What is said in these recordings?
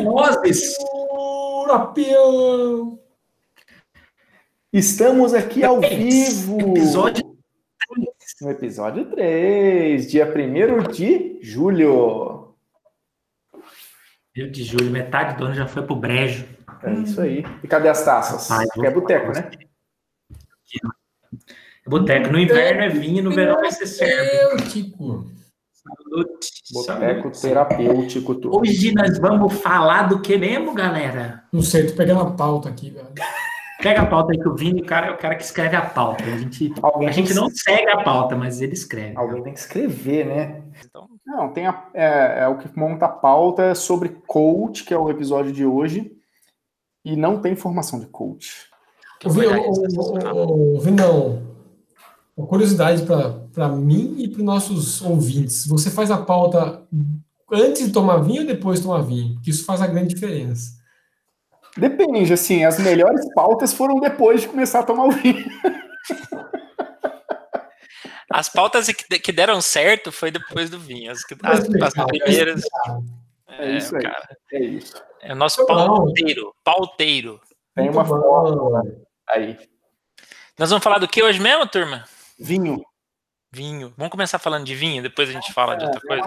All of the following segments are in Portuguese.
é nós! peão! Estamos aqui ao vivo! Episódio no episódio 3, dia 1 de julho. 1 de julho, metade do ano já foi pro brejo. É isso aí. E cadê as taças? Ai, é boteco, né? É boteco. No inverno é vinho, no verão vai ser certo. Boteco terapêutico. Tudo. Hoje nós vamos falar do que mesmo, galera? Não sei, tô pegando a pauta aqui, velho. Pega a pauta aí que o Vini, o cara, é o cara que escreve a pauta. A gente, a gente não segue a pauta, mas ele escreve. Alguém tem que escrever, né? Então... Não, tem a, é, é, o que monta a pauta sobre coach, que é o episódio de hoje, e não tem formação de coach. Vinão, uma curiosidade para mim e para os nossos ouvintes. Você faz a pauta antes de tomar vinho ou depois de tomar vinho? Porque isso faz a grande diferença. Depende, assim, as melhores pautas foram depois de começar a tomar o vinho. As pautas que deram certo foi depois do vinho. As, as, as primeiras. É, é, isso aí. Cara, é isso. É o nosso pauteiro. Pauteiro. Tem uma fórmula aí. Nós vamos falar do que hoje mesmo, turma? Vinho. Vinho. Vamos começar falando de vinho, depois a gente fala de outra coisa.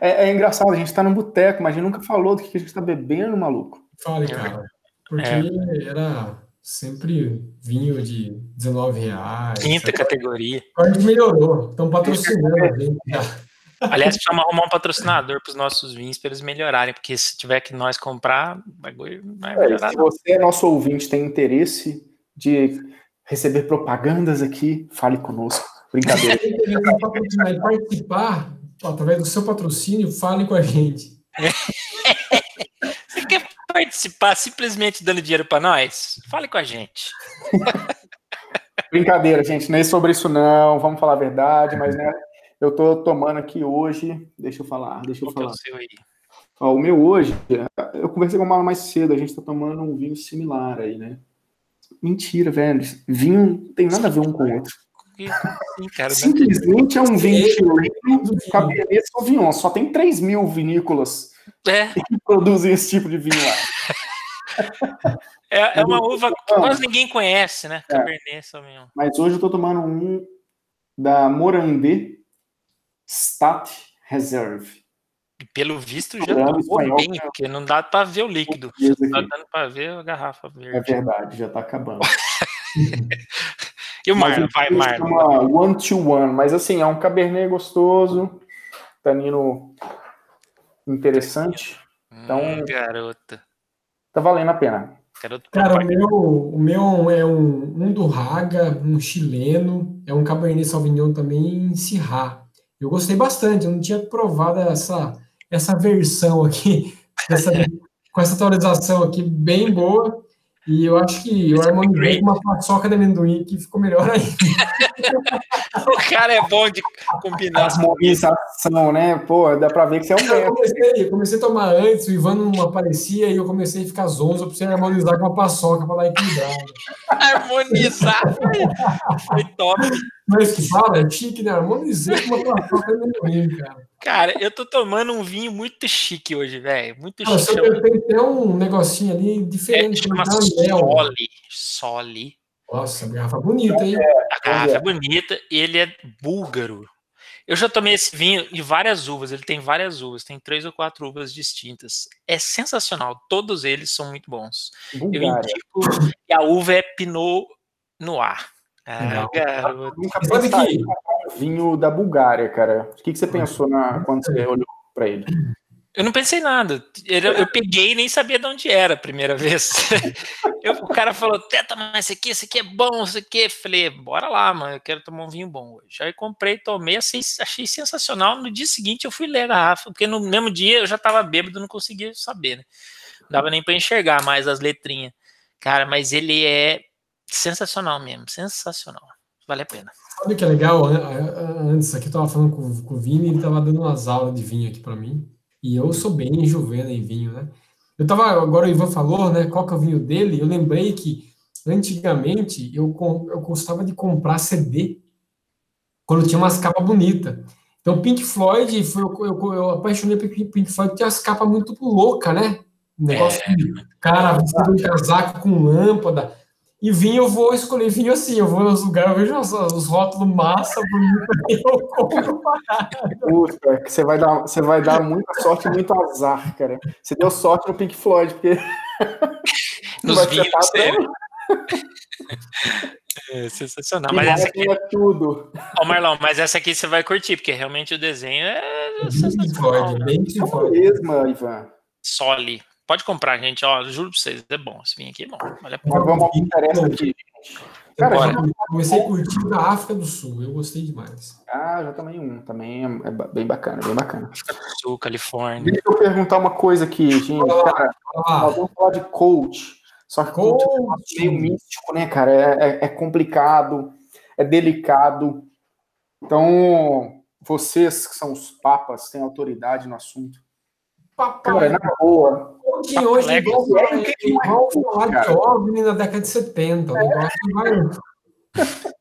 É, é engraçado, a gente tá no boteco, mas a gente nunca falou do que a gente tá bebendo, maluco. Fale, cara. Porque é. era sempre vinho de 19 reais. Quinta categoria. A gente melhorou, estão patrocinando a gente Aliás, precisamos arrumar um patrocinador para os nossos vinhos para eles melhorarem, porque se tiver que nós comprar, vai melhorar. É, se você é nosso ouvinte, tem interesse de receber propagandas aqui, fale conosco. Brincadeira. Se participar através do seu patrocínio, fale com a gente. Você quer participar simplesmente dando dinheiro para nós? Fale com a gente. Brincadeira, gente, nem sobre isso não, vamos falar a verdade, mas né, eu tô tomando aqui hoje, deixa eu falar, deixa eu Qual falar. É o seu aí? Ó, o meu hoje, eu conversei com o Mala mais cedo, a gente tá tomando um vinho similar aí, né? Mentira, velho. Vinho tem nada a ver um com o outro. Cara, Simplesmente é um vinho chileno Cabernet Sauvignon. Só tem 3 mil vinícolas é. que produzem esse tipo de vinho lá. É, é uma uva que quase ninguém conhece, né? É. Cabernet Sauvignon. Mas hoje eu tô tomando um da Morandé Stat Reserve. E pelo visto já tomou bem, né? porque não dá para ver o líquido. Só tá dando para ver a garrafa verde. É verdade, já tá acabando. E o Marlon, vai, Marlon. One to One, mas assim, é um Cabernet gostoso, tanino interessante. Então, hum, garota. Tá valendo a pena. Cara, o meu, o meu é um, um do Raga, um chileno, é um Cabernet Sauvignon também em Syrah. Eu gostei bastante, eu não tinha provado essa, essa versão aqui, essa, com essa atualização aqui bem boa. E eu acho que eu harmonizei com uma paçoca de amendoim que ficou melhor ainda. o cara é bom de combinar. Harmonização, né? Pô, dá pra ver que você é um eu comecei, eu comecei a tomar antes, o Ivan não aparecia e eu comecei a ficar zonzo, eu precisei harmonizar com uma paçoca pra dar equilibrado. harmonizar? Foi top. Mas que fala, é chique, né? Harmonizei com uma paçoca de amendoim, cara. Cara, eu tô tomando um vinho muito chique hoje, velho. Muito Não, chique. Você tem até um negocinho ali diferente. É, chama Soli. Soli. Nossa, garrafa bonita, hein? A garrafa é bonita e ele é búlgaro. Eu já tomei esse vinho de várias uvas. Ele tem várias uvas, tem três ou quatro uvas distintas. É sensacional. Todos eles são muito bons. Bulgária. Eu indico que a uva é Pinot Noir. Ah, garoto. Nunca pensei que vinho da Bulgária, cara. O que, que você pensou na, quando você olhou para ele? Eu não pensei nada. Eu, eu, peguei e nem sabia de onde era a primeira vez. Eu, o cara falou, teta, mas esse aqui, esse aqui é bom, esse aqui. Falei, bora lá, mano, eu quero tomar um vinho bom hoje. Aí comprei, tomei, achei, achei sensacional. No dia seguinte eu fui ler a garrafa, porque no mesmo dia eu já tava bêbado, não conseguia saber, né? Não dava nem para enxergar mais as letrinhas. Cara, mas ele é sensacional mesmo, sensacional. Vale a pena. Sabe o que é legal? Antes aqui eu tava falando com, com o Vini, ele tava dando umas aulas de vinho aqui para mim. E eu sou bem juvena em vinho, né? Eu tava, agora o Ivan falou, né? Qual que é o vinho dele? Eu lembrei que antigamente eu, eu gostava de comprar CD quando tinha umas capas bonitas. Então, Pink Floyd, foi, eu, eu, eu apaixonei por Pink Floyd, tinha as capas muito louca, né? negócio é. de cara vestido de casaco com lâmpada. E vinho, eu vou escolher vinho assim, eu vou nos lugares, eu vejo os, os rótulos massa, bonito, eu compro Puta, que você vai dar, você vai dar muita sorte e muito azar, cara. Você deu sorte no Pink Floyd, porque. Nos vinhos, É sensacional. Mas essa aqui é tudo. Ó, Marlon, mas essa aqui você vai curtir, porque realmente o desenho é sensacional. Bem Pink Floyd, mesmo, Ivan. Soli. Pode comprar, gente. Ó, juro pra vocês, é bom. Esse vinho aqui é bom. Vale a pena. Mas vamos interessa aqui. Cara, já comecei a curtir da África do Sul. Eu gostei demais. Ah, já também um. Também é, bem bacana, bem bacana. África do Sul, Califórnia. Deixa eu perguntar uma coisa aqui, gente. Cara, nós vamos falar de coach. Só que coach, coach. é meio místico, né, cara? É, é, é complicado, é delicado. Então, vocês que são os papas, têm autoridade no assunto. Papai. Cara, na boa. Hoje, hoje é igual, é igual falar de OVNI na década de 70. É.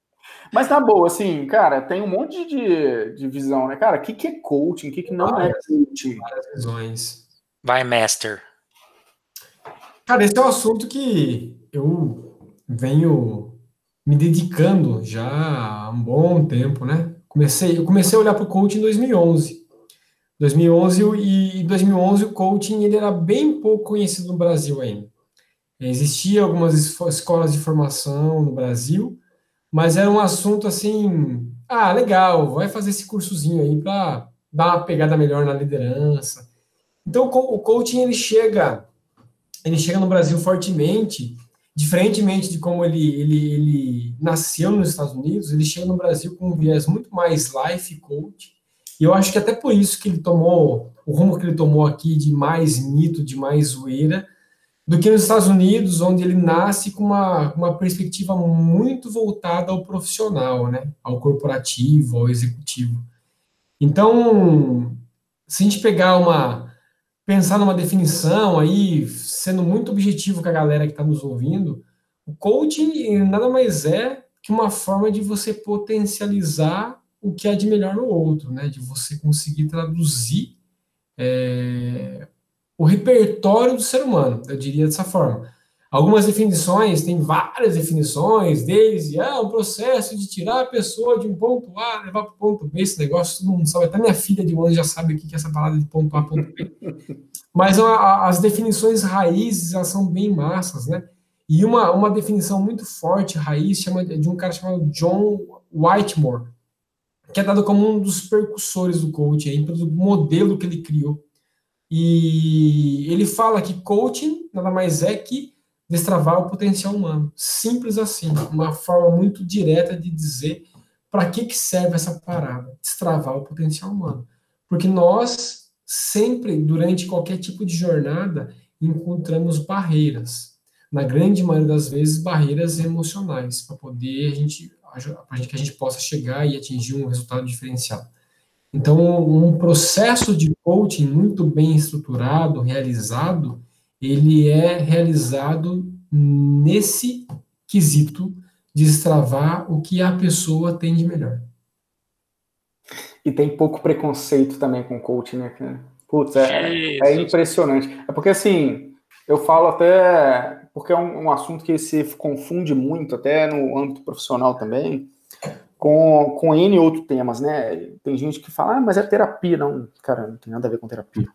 Mas na boa, assim, cara, tem um monte de, de visão, né? Cara, o que, que é coaching? O que, que não é várias, é coaching? Várias visões. Vai, Master. Cara, esse é um assunto que eu venho me dedicando já há um bom tempo, né? Comecei, eu comecei a olhar para o coaching em 2011. 2011 e em 2011 o coaching ele era bem pouco conhecido no Brasil ainda. Existia algumas escolas de formação no Brasil, mas era um assunto assim, ah, legal, vai fazer esse cursozinho aí para dar uma pegada melhor na liderança. Então o coaching ele chega, ele chega no Brasil fortemente, diferentemente de como ele, ele, ele nasceu nos Estados Unidos, ele chega no Brasil com um viés muito mais life coach, e eu acho que até por isso que ele tomou o rumo que ele tomou aqui de mais mito, de mais zoeira, do que nos Estados Unidos, onde ele nasce com uma, uma perspectiva muito voltada ao profissional, né? Ao corporativo, ao executivo. Então, se a gente pegar uma pensar numa definição aí, sendo muito objetivo com a galera que está nos ouvindo, o coaching nada mais é que uma forma de você potencializar o que há de melhor no outro, né? De você conseguir traduzir é, o repertório do ser humano, eu diria dessa forma. Algumas definições, tem várias definições, desde ah, um processo de tirar a pessoa de um ponto A, levar para o ponto B, esse negócio, todo mundo sabe, até minha filha de um ano já sabe o que é essa palavra de ponto A, ponto B. Mas a, as definições raízes, elas são bem massas, né? E uma, uma definição muito forte, raiz, chama de um cara chamado John Whitemore, que é dado como um dos percussores do coaching, pelo modelo que ele criou. E ele fala que coaching nada mais é que destravar o potencial humano. Simples assim, uma forma muito direta de dizer para que, que serve essa parada, destravar o potencial humano. Porque nós sempre, durante qualquer tipo de jornada, encontramos barreiras. Na grande maioria das vezes, barreiras emocionais, para poder a gente para que a gente possa chegar e atingir um resultado diferenciado. Então, um processo de coaching muito bem estruturado, realizado, ele é realizado nesse quesito de destravar o que a pessoa tem de melhor. E tem pouco preconceito também com coaching, né, cara? Putz, é, é impressionante. É porque, assim, eu falo até porque é um, um, assunto que se confunde muito, até no âmbito profissional também, com, com N outros temas, né? Tem gente que fala, ah, mas é terapia. Não, cara, não tem nada a ver com terapia.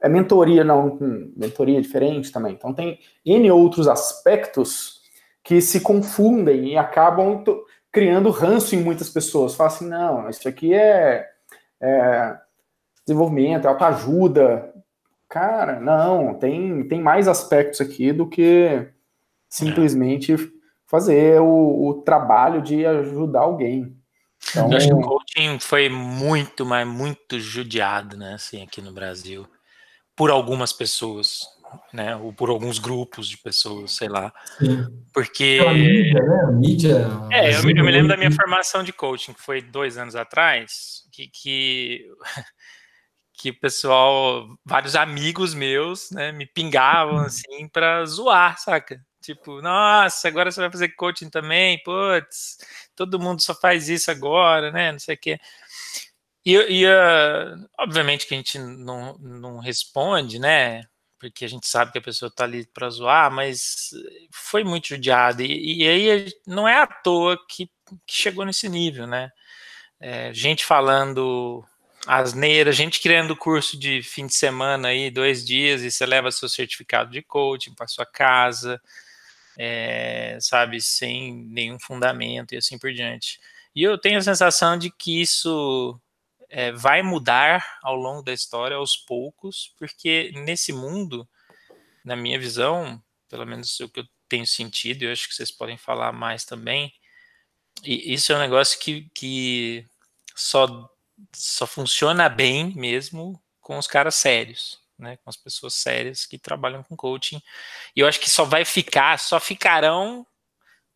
É mentoria, não, mentoria é diferente também. Então tem N outros aspectos que se confundem e acabam criando ranço em muitas pessoas. Fala assim, não, isso aqui é, é desenvolvimento, é autoajuda, Cara, não, tem, tem mais aspectos aqui do que simplesmente fazer o, o trabalho de ajudar alguém. Então, Eu acho que o coaching foi muito, mas muito judiado, né, assim, aqui no Brasil, por algumas pessoas, né, ou por alguns grupos de pessoas, sei lá. Sim. Porque... A mídia, né, a mídia... É, eu, eu me lembro da minha formação de coaching, que foi dois anos atrás, que, que que o pessoal, vários amigos meus, né, me pingavam uhum. assim para zoar, saca? Tipo, nossa, agora você vai fazer coaching também, putz, todo mundo só faz isso agora, né? Não sei o quê. E, e uh, obviamente que a gente não, não responde, né? Porque a gente sabe que a pessoa tá ali para zoar, mas foi muito judiado. E, e, aí não é à toa que, que chegou nesse nível, né? É, gente falando asneira, gente criando curso de fim de semana aí, dois dias, e você leva seu certificado de coaching para sua casa, é, sabe, sem nenhum fundamento e assim por diante. E eu tenho a sensação de que isso é, vai mudar ao longo da história, aos poucos, porque nesse mundo, na minha visão, pelo menos o que eu tenho sentido, e eu acho que vocês podem falar mais também, e isso é um negócio que, que só, só funciona bem mesmo com os caras sérios, né, com as pessoas sérias que trabalham com coaching. E eu acho que só vai ficar, só ficarão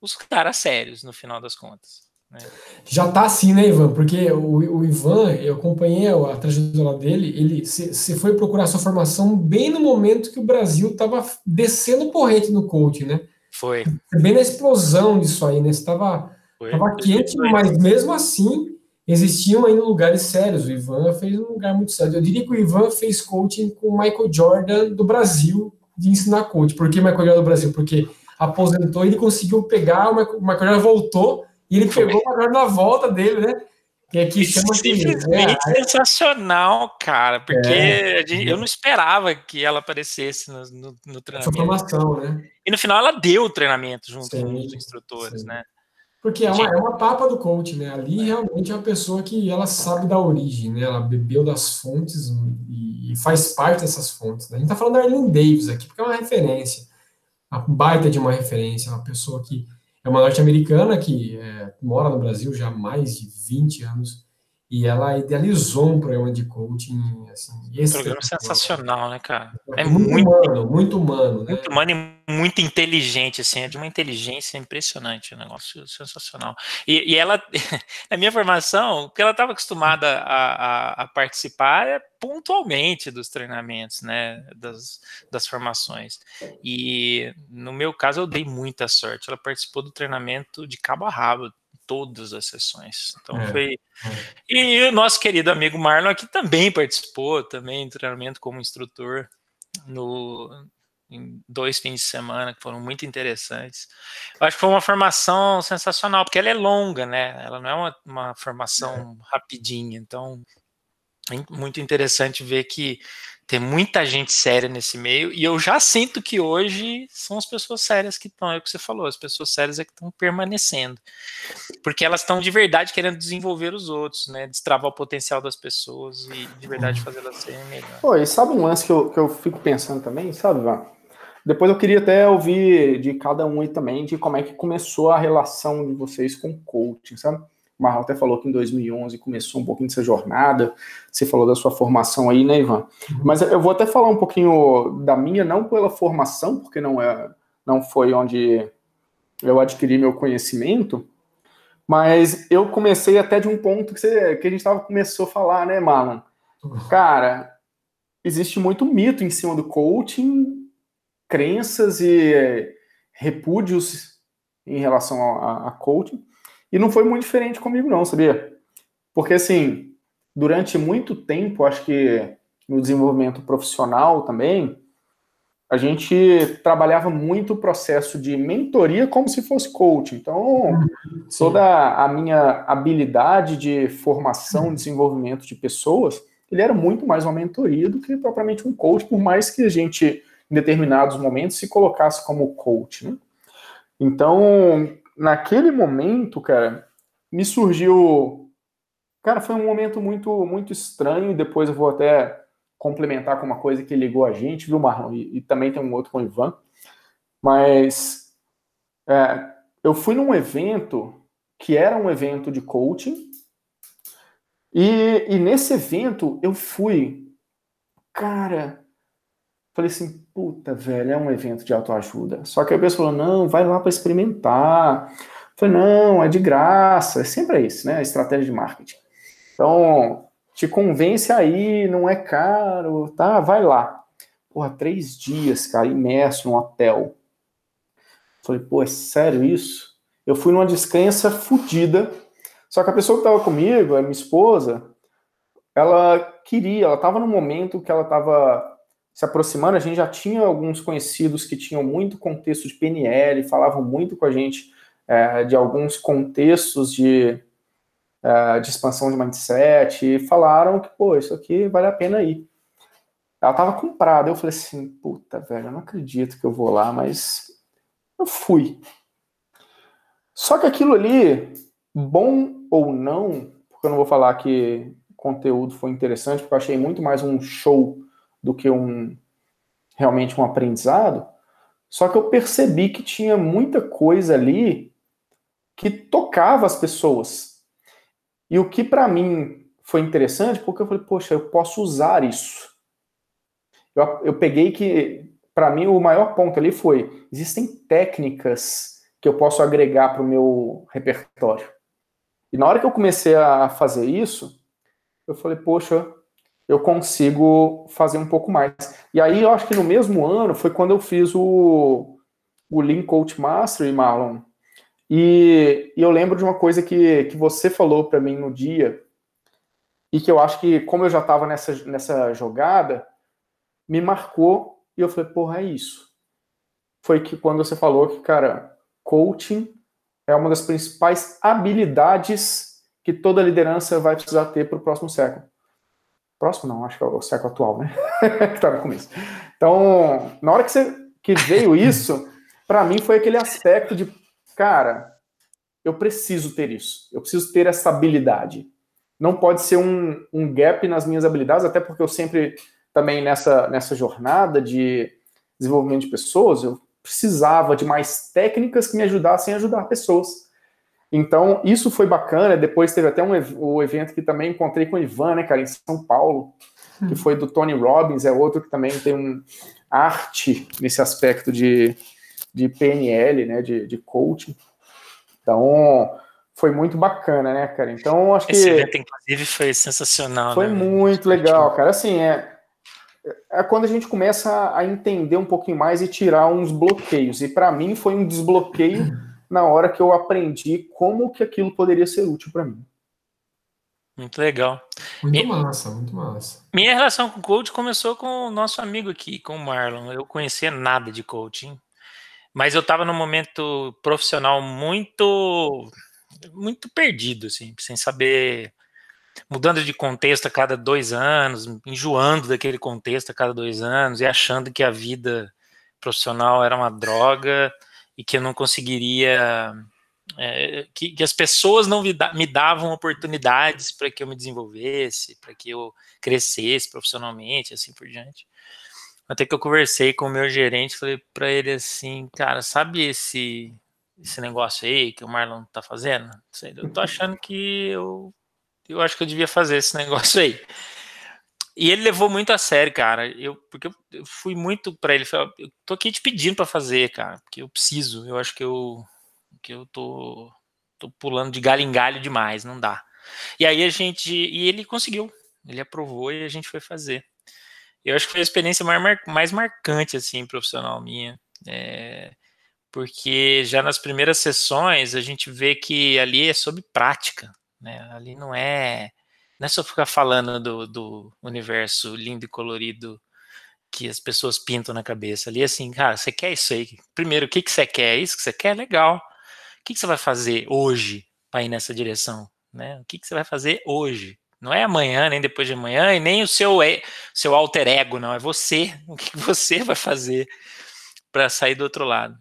os caras sérios no final das contas. Né? Já tá assim, né, Ivan? Porque o, o Ivan, eu acompanhei a, trajetória dele, ele se foi procurar sua formação bem no momento que o Brasil estava descendo corrente no coaching, né? Foi. Bem na explosão disso aí, né? Estava tava quente, mas mesmo assim existiam ainda lugares sérios. O Ivan fez um lugar muito sério. Eu diria que o Ivan fez coaching com o Michael Jordan do Brasil de ensinar coaching. Por que Michael Jordan do Brasil? Porque aposentou e ele conseguiu pegar, o Michael Jordan voltou e ele pegou agora na volta dele, né? Que aqui chama Simplesmente é, sensacional, cara, porque é, gente, eu não esperava que ela aparecesse no, no, no treinamento. formação, né? E no final ela deu o treinamento junto sim, com os instrutores, sim. né? Porque é uma, é uma papa do coach, né? Ali realmente é uma pessoa que ela sabe da origem, né? Ela bebeu das fontes e, e faz parte dessas fontes. Né? A gente tá falando da Arlene Davis aqui, porque é uma referência. Uma baita de uma referência, uma pessoa que é uma norte-americana que é, mora no Brasil já há mais de 20 anos e ela idealizou um programa de coaching. Assim, esse programa é sensacional, né, cara? É, é muito, muito, humano, muito humano. Né? Muito humano e muito inteligente, assim, é de uma inteligência impressionante, um negócio sensacional. E, e ela, na minha formação, porque ela estava acostumada a, a, a, participar pontualmente dos treinamentos, né, das, das formações. E no meu caso, eu dei muita sorte. Ela participou do treinamento de cabo a rabo todas as sessões. Então é, foi. É. E o nosso querido amigo Marlon aqui também participou, também do treinamento como instrutor no em dois fins de semana que foram muito interessantes. Eu acho que foi uma formação sensacional, porque ela é longa, né? Ela não é uma, uma formação é. rapidinha, então é muito interessante ver que tem muita gente séria nesse meio, e eu já sinto que hoje são as pessoas sérias que estão, é o que você falou, as pessoas sérias é que estão permanecendo. Porque elas estão de verdade querendo desenvolver os outros, né? Destravar o potencial das pessoas e de verdade fazer elas serem melhor. Pô, e sabe um lance que eu, que eu fico pensando também, sabe, Vá? Depois eu queria até ouvir de cada um aí também, de como é que começou a relação de vocês com o coaching, sabe? O Marlon até falou que em 2011 começou um pouquinho dessa jornada. Você falou da sua formação aí, né, Ivan? Uhum. Mas eu vou até falar um pouquinho da minha, não pela formação, porque não é, não foi onde eu adquiri meu conhecimento, mas eu comecei até de um ponto que, você, que a gente tava, começou a falar, né, Marlon? Uhum. Cara, existe muito mito em cima do coaching, crenças e repúdios em relação a, a coaching. E não foi muito diferente comigo, não, sabia? Porque, assim, durante muito tempo, acho que no desenvolvimento profissional também, a gente trabalhava muito o processo de mentoria como se fosse coach. Então, Sim. toda a minha habilidade de formação e desenvolvimento de pessoas, ele era muito mais uma mentoria do que propriamente um coach, por mais que a gente, em determinados momentos, se colocasse como coach. Né? Então, naquele momento, cara, me surgiu. Cara, foi um momento muito, muito estranho. Depois eu vou até complementar com uma coisa que ligou a gente, viu, Marlon? E, e também tem um outro com o Ivan. Mas é, eu fui num evento que era um evento de coaching. E, e nesse evento eu fui. Cara, falei assim, puta, velho, é um evento de autoajuda. Só que a pessoa falou, não, vai lá para experimentar. falei, não, é de graça. É sempre isso, né? Estratégia de marketing. Então, te convence aí, não é caro, tá? Vai lá. Porra, três dias, cara, imerso num hotel. Falei, pô, é sério isso? Eu fui numa descrença fodida. Só que a pessoa que tava comigo, a minha esposa, ela queria, ela estava no momento que ela estava se aproximando, a gente já tinha alguns conhecidos que tinham muito contexto de PNL, falavam muito com a gente é, de alguns contextos de, é, de expansão de mindset, e falaram que, pô, isso aqui vale a pena ir. Ela estava comprada, eu falei assim, puta, velho, eu não acredito que eu vou lá, mas eu fui. Só que aquilo ali, bom ou não, porque eu não vou falar que o conteúdo foi interessante, porque eu achei muito mais um show do que um realmente um aprendizado. Só que eu percebi que tinha muita coisa ali que tocava as pessoas. E o que para mim foi interessante, porque eu falei, poxa, eu posso usar isso. Eu, eu peguei que, para mim, o maior ponto ali foi: existem técnicas que eu posso agregar para o meu repertório. E na hora que eu comecei a fazer isso, eu falei, poxa, eu consigo fazer um pouco mais. E aí eu acho que no mesmo ano foi quando eu fiz o, o Lean Coach Mastery, Marlon. E, e eu lembro de uma coisa que, que você falou para mim no dia, e que eu acho que, como eu já estava nessa, nessa jogada, me marcou, e eu falei, porra, é isso. Foi que quando você falou que, cara, coaching é uma das principais habilidades que toda liderança vai precisar ter para o próximo século. Próximo não, acho que é o século atual, né? que está no começo. Então, na hora que, você, que veio isso, para mim foi aquele aspecto de, cara, eu preciso ter isso. Eu preciso ter essa habilidade. Não pode ser um, um gap nas minhas habilidades, até porque eu sempre, também nessa, nessa jornada de desenvolvimento de pessoas, eu precisava de mais técnicas que me ajudassem a ajudar pessoas. Então, isso foi bacana. Depois teve até um o evento que também encontrei com o Ivan, né, cara, em São Paulo, que foi do Tony Robbins, é outro que também tem um arte nesse aspecto de, de PNL, né, de, de coaching. Então, foi muito bacana, né, cara? Então, acho que. Esse evento, inclusive, foi sensacional. Foi né? muito legal, cara. Assim, é, é quando a gente começa a entender um pouquinho mais e tirar uns bloqueios. E para mim foi um desbloqueio na hora que eu aprendi como que aquilo poderia ser útil para mim. Muito legal. Muito minha, massa, muito massa. Minha relação com coach começou com o nosso amigo aqui, com o Marlon. Eu conhecia nada de coaching, mas eu estava num momento profissional muito muito perdido, assim, sem saber mudando de contexto a cada dois anos, enjoando daquele contexto a cada dois anos e achando que a vida profissional era uma droga e que eu não conseguiria. É, que, que, as pessoas não me davam oportunidades para que eu me desenvolvesse, para que eu crescesse profissionalmente, assim por diante. Até que eu conversei com o meu gerente, falei para ele assim, cara, sabe esse esse negócio aí que o Marlon tá fazendo? Eu tô achando que eu eu acho que eu devia fazer esse negócio aí. E ele levou muito a sério, cara. Eu, porque eu fui muito para ele. Eu tô aqui te pedindo para fazer, cara, porque eu preciso. Eu acho que eu, que eu tô, tô pulando de galho em galho demais, não dá. E aí a gente. E ele conseguiu. Ele aprovou e a gente foi fazer. Eu acho que foi a experiência mais, mais marcante, assim, profissional minha. É, porque já nas primeiras sessões a gente vê que ali é sobre prática. Né? Ali não é, não é só ficar falando do, do universo lindo e colorido que as pessoas pintam na cabeça. Ali assim, cara, você quer isso aí? Primeiro, o que, que você quer? É isso que você quer? Legal. O que, que você vai fazer hoje para ir nessa direção? Né? O que, que você vai fazer hoje? Não é amanhã, nem depois de amanhã, e nem o seu, seu alter ego, não. É você. O que, que você vai fazer para sair do outro lado?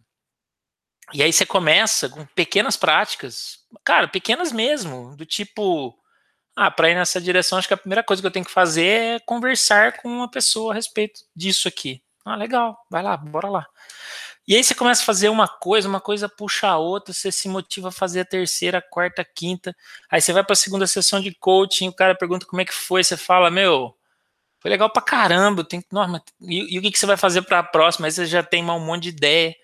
E aí você começa com pequenas práticas, cara, pequenas mesmo, do tipo, ah, para ir nessa direção, acho que a primeira coisa que eu tenho que fazer é conversar com uma pessoa a respeito disso aqui. Ah, legal, vai lá, bora lá. E aí você começa a fazer uma coisa, uma coisa puxa a outra, você se motiva a fazer a terceira, a quarta, a quinta. Aí você vai para a segunda sessão de coaching, o cara pergunta como é que foi, você fala, meu, foi legal pra caramba, tem que, e, e o que, que você vai fazer para a próxima? Aí você já tem um monte de ideia.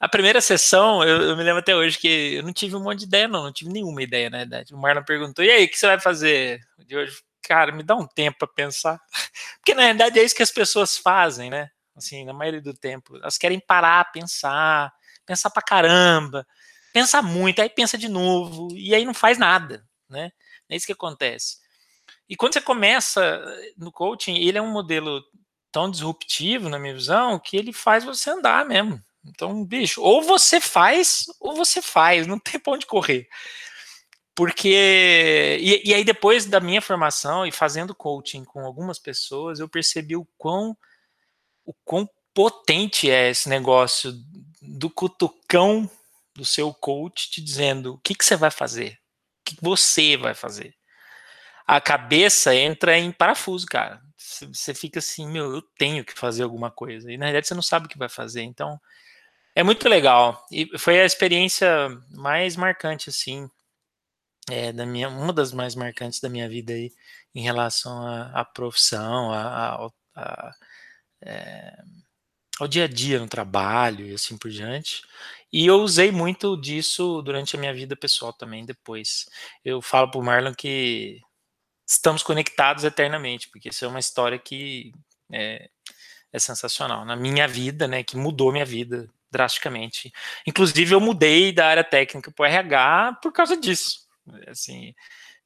A primeira sessão, eu, eu, me lembro até hoje que eu não tive um monte de ideia, não, não tive nenhuma ideia, na verdade. O Marlon perguntou: e aí, o que você vai fazer de hoje? Cara, me dá um tempo para pensar. Porque na verdade é isso que as pessoas fazem, né? Assim, na maioria do tempo. Elas querem parar, pensar, pensar pra caramba, pensar muito, aí pensa de novo, e aí não faz nada, né? É isso que acontece. E quando você começa no coaching, ele é um modelo tão disruptivo, na minha visão, que ele faz você andar mesmo. Então, bicho, ou você faz, ou você faz, não tem pra onde correr. Porque. E, e, aí, depois da minha formação e fazendo coaching com algumas pessoas, eu percebi o quão, o quão potente é esse negócio do cutucão do seu coach te dizendo o que, que você vai fazer, o que você vai fazer. A cabeça entra em parafuso, cara. Você fica assim, meu, eu tenho que fazer alguma coisa. E na verdade você não sabe o que vai fazer. Então, é muito legal. E foi a experiência mais marcante, assim, é, da minha, uma das mais marcantes da minha vida aí, em relação à profissão, a, a, a é, ao dia a dia no trabalho e assim por diante. E eu usei muito disso durante a minha vida pessoal também depois. Eu falo pro Marlon que estamos conectados eternamente, porque isso é uma história que é, é sensacional na minha vida, né, que mudou minha vida drasticamente. Inclusive, eu mudei da área técnica para o RH por causa disso. Assim,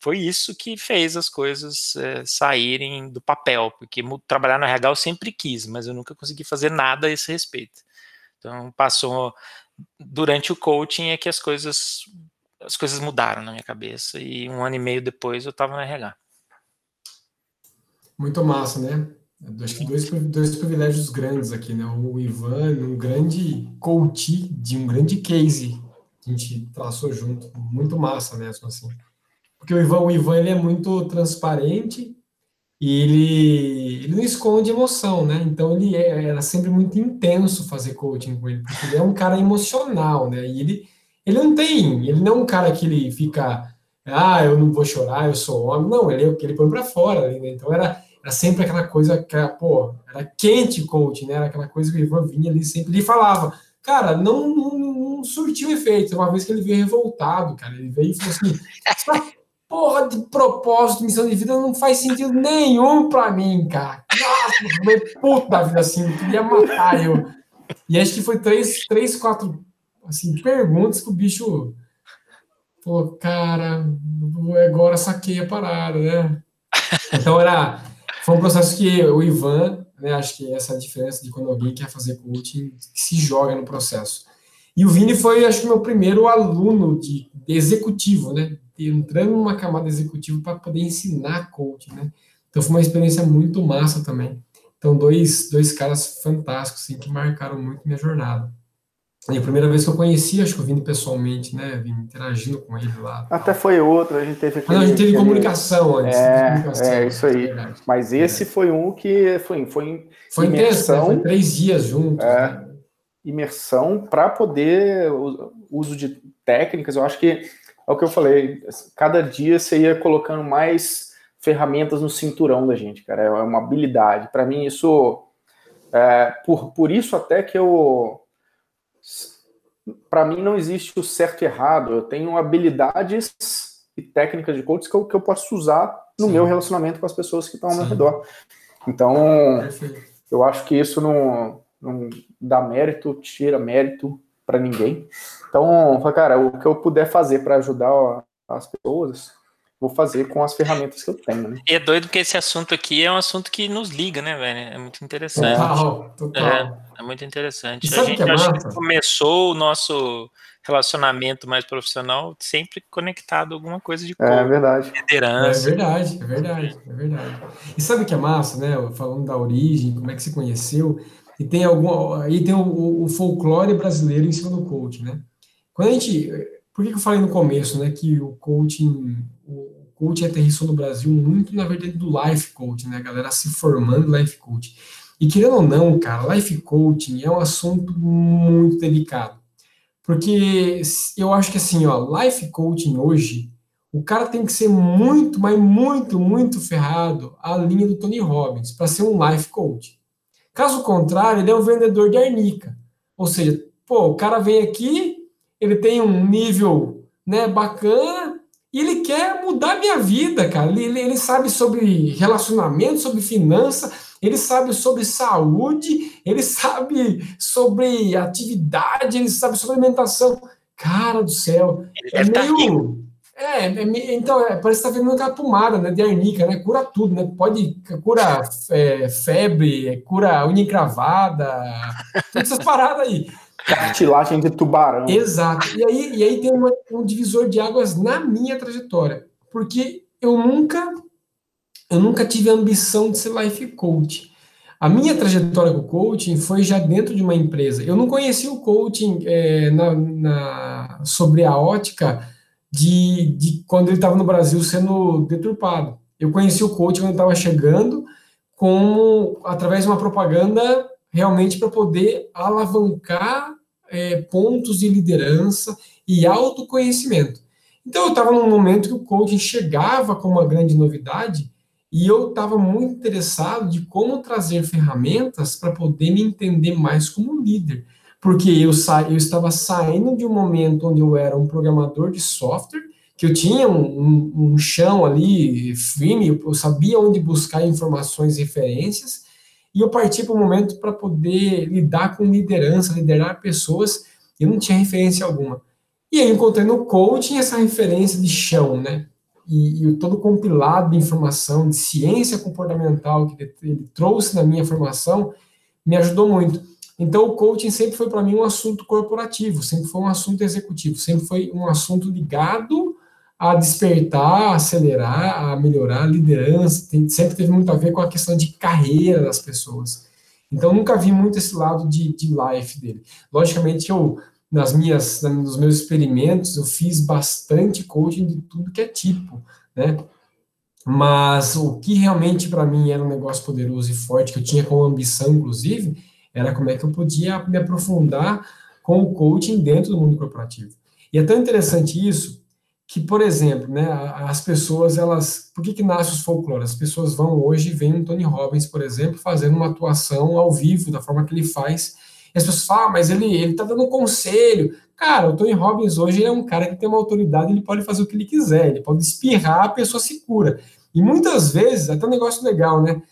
foi isso que fez as coisas é, saírem do papel, porque trabalhar no RH eu sempre quis, mas eu nunca consegui fazer nada a esse respeito. Então, passou durante o coaching é que as coisas as coisas mudaram na minha cabeça e um ano e meio depois eu estava no RH. Muito massa, né? Acho que dois, dois privilégios grandes aqui, né? O Ivan, um grande coach de um grande case que a gente traçou junto. Muito massa mesmo, assim. Porque o Ivan, o Ivan ele é muito transparente e ele, ele não esconde emoção, né? Então ele é, era sempre muito intenso fazer coaching com ele, porque ele é um cara emocional, né? E ele, ele não tem, ele não é um cara que ele fica, ah, eu não vou chorar, eu sou homem. Não, ele, ele põe para fora, né? Então era era sempre aquela coisa que, pô, era quente coach, né? Era aquela coisa que o Ivan vinha ali sempre e falava, cara, não, não, não, surtiu efeito. Uma vez que ele veio revoltado, cara, ele veio e falou assim: porra de propósito, missão de vida não faz sentido nenhum pra mim, cara. Nossa, eu puto da vida assim, eu queria matar eu. E acho que foi três, três, quatro assim, perguntas que o bicho pô, cara, agora saquei a parada, né? Então era foi um processo que o Ivan, né, acho que essa é a diferença de quando alguém quer fazer coaching, se joga no processo. E o Vini foi, acho que, meu primeiro aluno de, de executivo, né? Entrando numa camada executiva para poder ensinar coaching, né? Então foi uma experiência muito massa também. Então, dois, dois caras fantásticos, assim, que marcaram muito minha jornada. E a primeira vez que eu conheci, acho que eu vim pessoalmente, né? Vim interagindo com ele lá. Até foi outro, a gente teve aquele, não, a gente teve comunicação antes. É, comunicação, é isso aí. É Mas esse é. foi um que foi, foi, foi imersão. Foi três dias juntos. É, né? Imersão para poder uso de técnicas. Eu acho que é o que eu falei. Cada dia você ia colocando mais ferramentas no cinturão da gente, cara. É uma habilidade. Para mim, isso. É, por, por isso até que eu para mim não existe o certo e errado. Eu tenho habilidades e técnicas de coaching que eu, que eu posso usar no Sim. meu relacionamento com as pessoas que estão ao meu redor. Então, eu acho que isso não, não dá mérito, tira mérito para ninguém. Então, cara, o que eu puder fazer para ajudar as pessoas, vou fazer com as ferramentas que eu tenho. Né? E é doido porque esse assunto aqui é um assunto que nos liga, né, velho? É muito interessante. Total, total. É, é muito interessante. A gente, é acho que começou o nosso relacionamento mais profissional sempre conectado a alguma coisa de é, verdade. liderança. É verdade, é verdade, é verdade. E sabe o que é massa, né? Falando da origem, como é que se conheceu, e tem algum, aí tem o, o folclore brasileiro em cima do coaching, né? Quando a gente, por que, que eu falei no começo, né, que o coaching, o coaching aterrissou no Brasil muito na verdade do life coaching, né? A galera se formando life coaching. E querendo ou não, cara, life coaching é um assunto muito delicado. Porque eu acho que assim, ó, life coaching hoje, o cara tem que ser muito, mas muito, muito ferrado à linha do Tony Robbins para ser um life coach. Caso contrário, ele é um vendedor de arnica. Ou seja, pô, o cara vem aqui, ele tem um nível, né, bacana, e ele quer mudar minha vida, cara. Ele, ele sabe sobre relacionamento, sobre finança, ele sabe sobre saúde, ele sabe sobre atividade, ele sabe sobre alimentação. Cara do céu, é meio, É, é então, é, parece que tá vendo aquela pomada, né, de arnica, né, cura tudo, né, pode, cura é, febre, cura unha encravada, todas essas paradas aí. Cartilagem de tubarão. Exato, e aí, e aí tem uma, um divisor de águas na minha trajetória, porque eu nunca, eu nunca tive a ambição de ser life coach, a minha trajetória com o coaching foi já dentro de uma empresa. Eu não conhecia o coaching é, na, na, sobre a ótica de, de quando ele estava no Brasil sendo deturpado. Eu conheci o coaching quando estava chegando, como através de uma propaganda realmente para poder alavancar é, pontos de liderança e autoconhecimento. Então eu estava num momento que o coaching chegava com uma grande novidade e eu estava muito interessado de como trazer ferramentas para poder me entender mais como líder. Porque eu, sa eu estava saindo de um momento onde eu era um programador de software, que eu tinha um, um, um chão ali firme, eu sabia onde buscar informações e referências, e eu parti para o momento para poder lidar com liderança, liderar pessoas, e não tinha referência alguma. E aí encontrei no coaching essa referência de chão, né? E, e todo compilado de informação de ciência comportamental que ele trouxe na minha formação me ajudou muito. Então, o coaching sempre foi para mim um assunto corporativo, sempre foi um assunto executivo, sempre foi um assunto ligado a despertar, a acelerar, a melhorar a liderança, tem, sempre teve muito a ver com a questão de carreira das pessoas. Então, nunca vi muito esse lado de, de life dele. Logicamente, eu nas minhas, nos meus experimentos, eu fiz bastante coaching de tudo que é tipo, né? Mas o que realmente para mim era um negócio poderoso e forte, que eu tinha como ambição, inclusive, era como é que eu podia me aprofundar com o coaching dentro do mundo corporativo. E é tão interessante isso que, por exemplo, né, as pessoas, elas. Por que, que nasce os folclore? As pessoas vão hoje e veem o Tony Robbins, por exemplo, fazendo uma atuação ao vivo, da forma que ele faz e as pessoas falam, ah, mas ele, ele tá dando um conselho. Cara, o Tony Robbins hoje é um cara que tem uma autoridade, ele pode fazer o que ele quiser, ele pode espirrar, a pessoa se cura. E muitas vezes, até um negócio legal, né?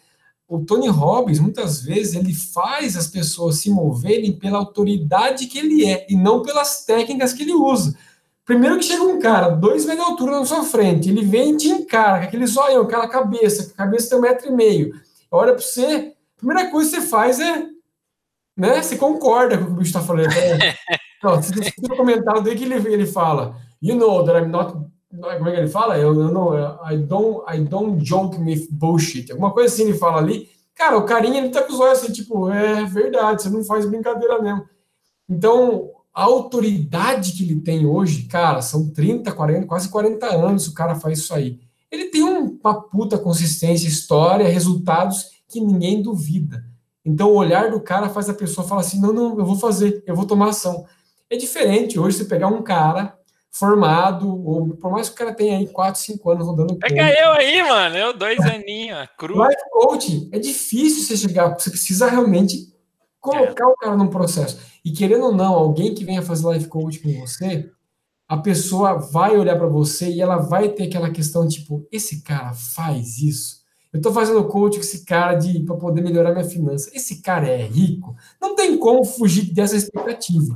O Tony Robbins, muitas vezes, ele faz as pessoas se moverem pela autoridade que ele é, e não pelas técnicas que ele usa. Primeiro que chega um cara, dois metros de altura na sua frente, ele vem e te encara, com aquele zoião, aquela cabeça, a cabeça tem um metro e meio. Olha para você, a primeira coisa que você faz é né? Você concorda com o que o bicho está falando. Né? Não, você tem um comentário dele que ele, ele fala, you know that I'm not como é que ele fala? Eu, eu não, I don't, I don't joke with bullshit. Alguma coisa assim ele fala ali. Cara, o carinha ele tá com os olhos assim, tipo, é verdade, você não faz brincadeira mesmo. Então, a autoridade que ele tem hoje, cara, são 30, 40, quase 40 anos o cara faz isso aí. Ele tem uma puta consistência, história, resultados que ninguém duvida. Então, o olhar do cara faz a pessoa falar assim: não, não, eu vou fazer, eu vou tomar ação. É diferente hoje você pegar um cara formado, ou por mais que o cara tenha aí 4, 5 anos rodando. Pega ponto, eu aí, mano, eu dois aninhos, cru. Life coaching é difícil você chegar, você precisa realmente colocar é. o cara num processo. E querendo ou não, alguém que venha fazer life coaching com você, a pessoa vai olhar para você e ela vai ter aquela questão tipo, esse cara faz isso eu estou fazendo coach com esse cara de para poder melhorar minha finança. Esse cara é rico. Não tem como fugir dessa expectativa.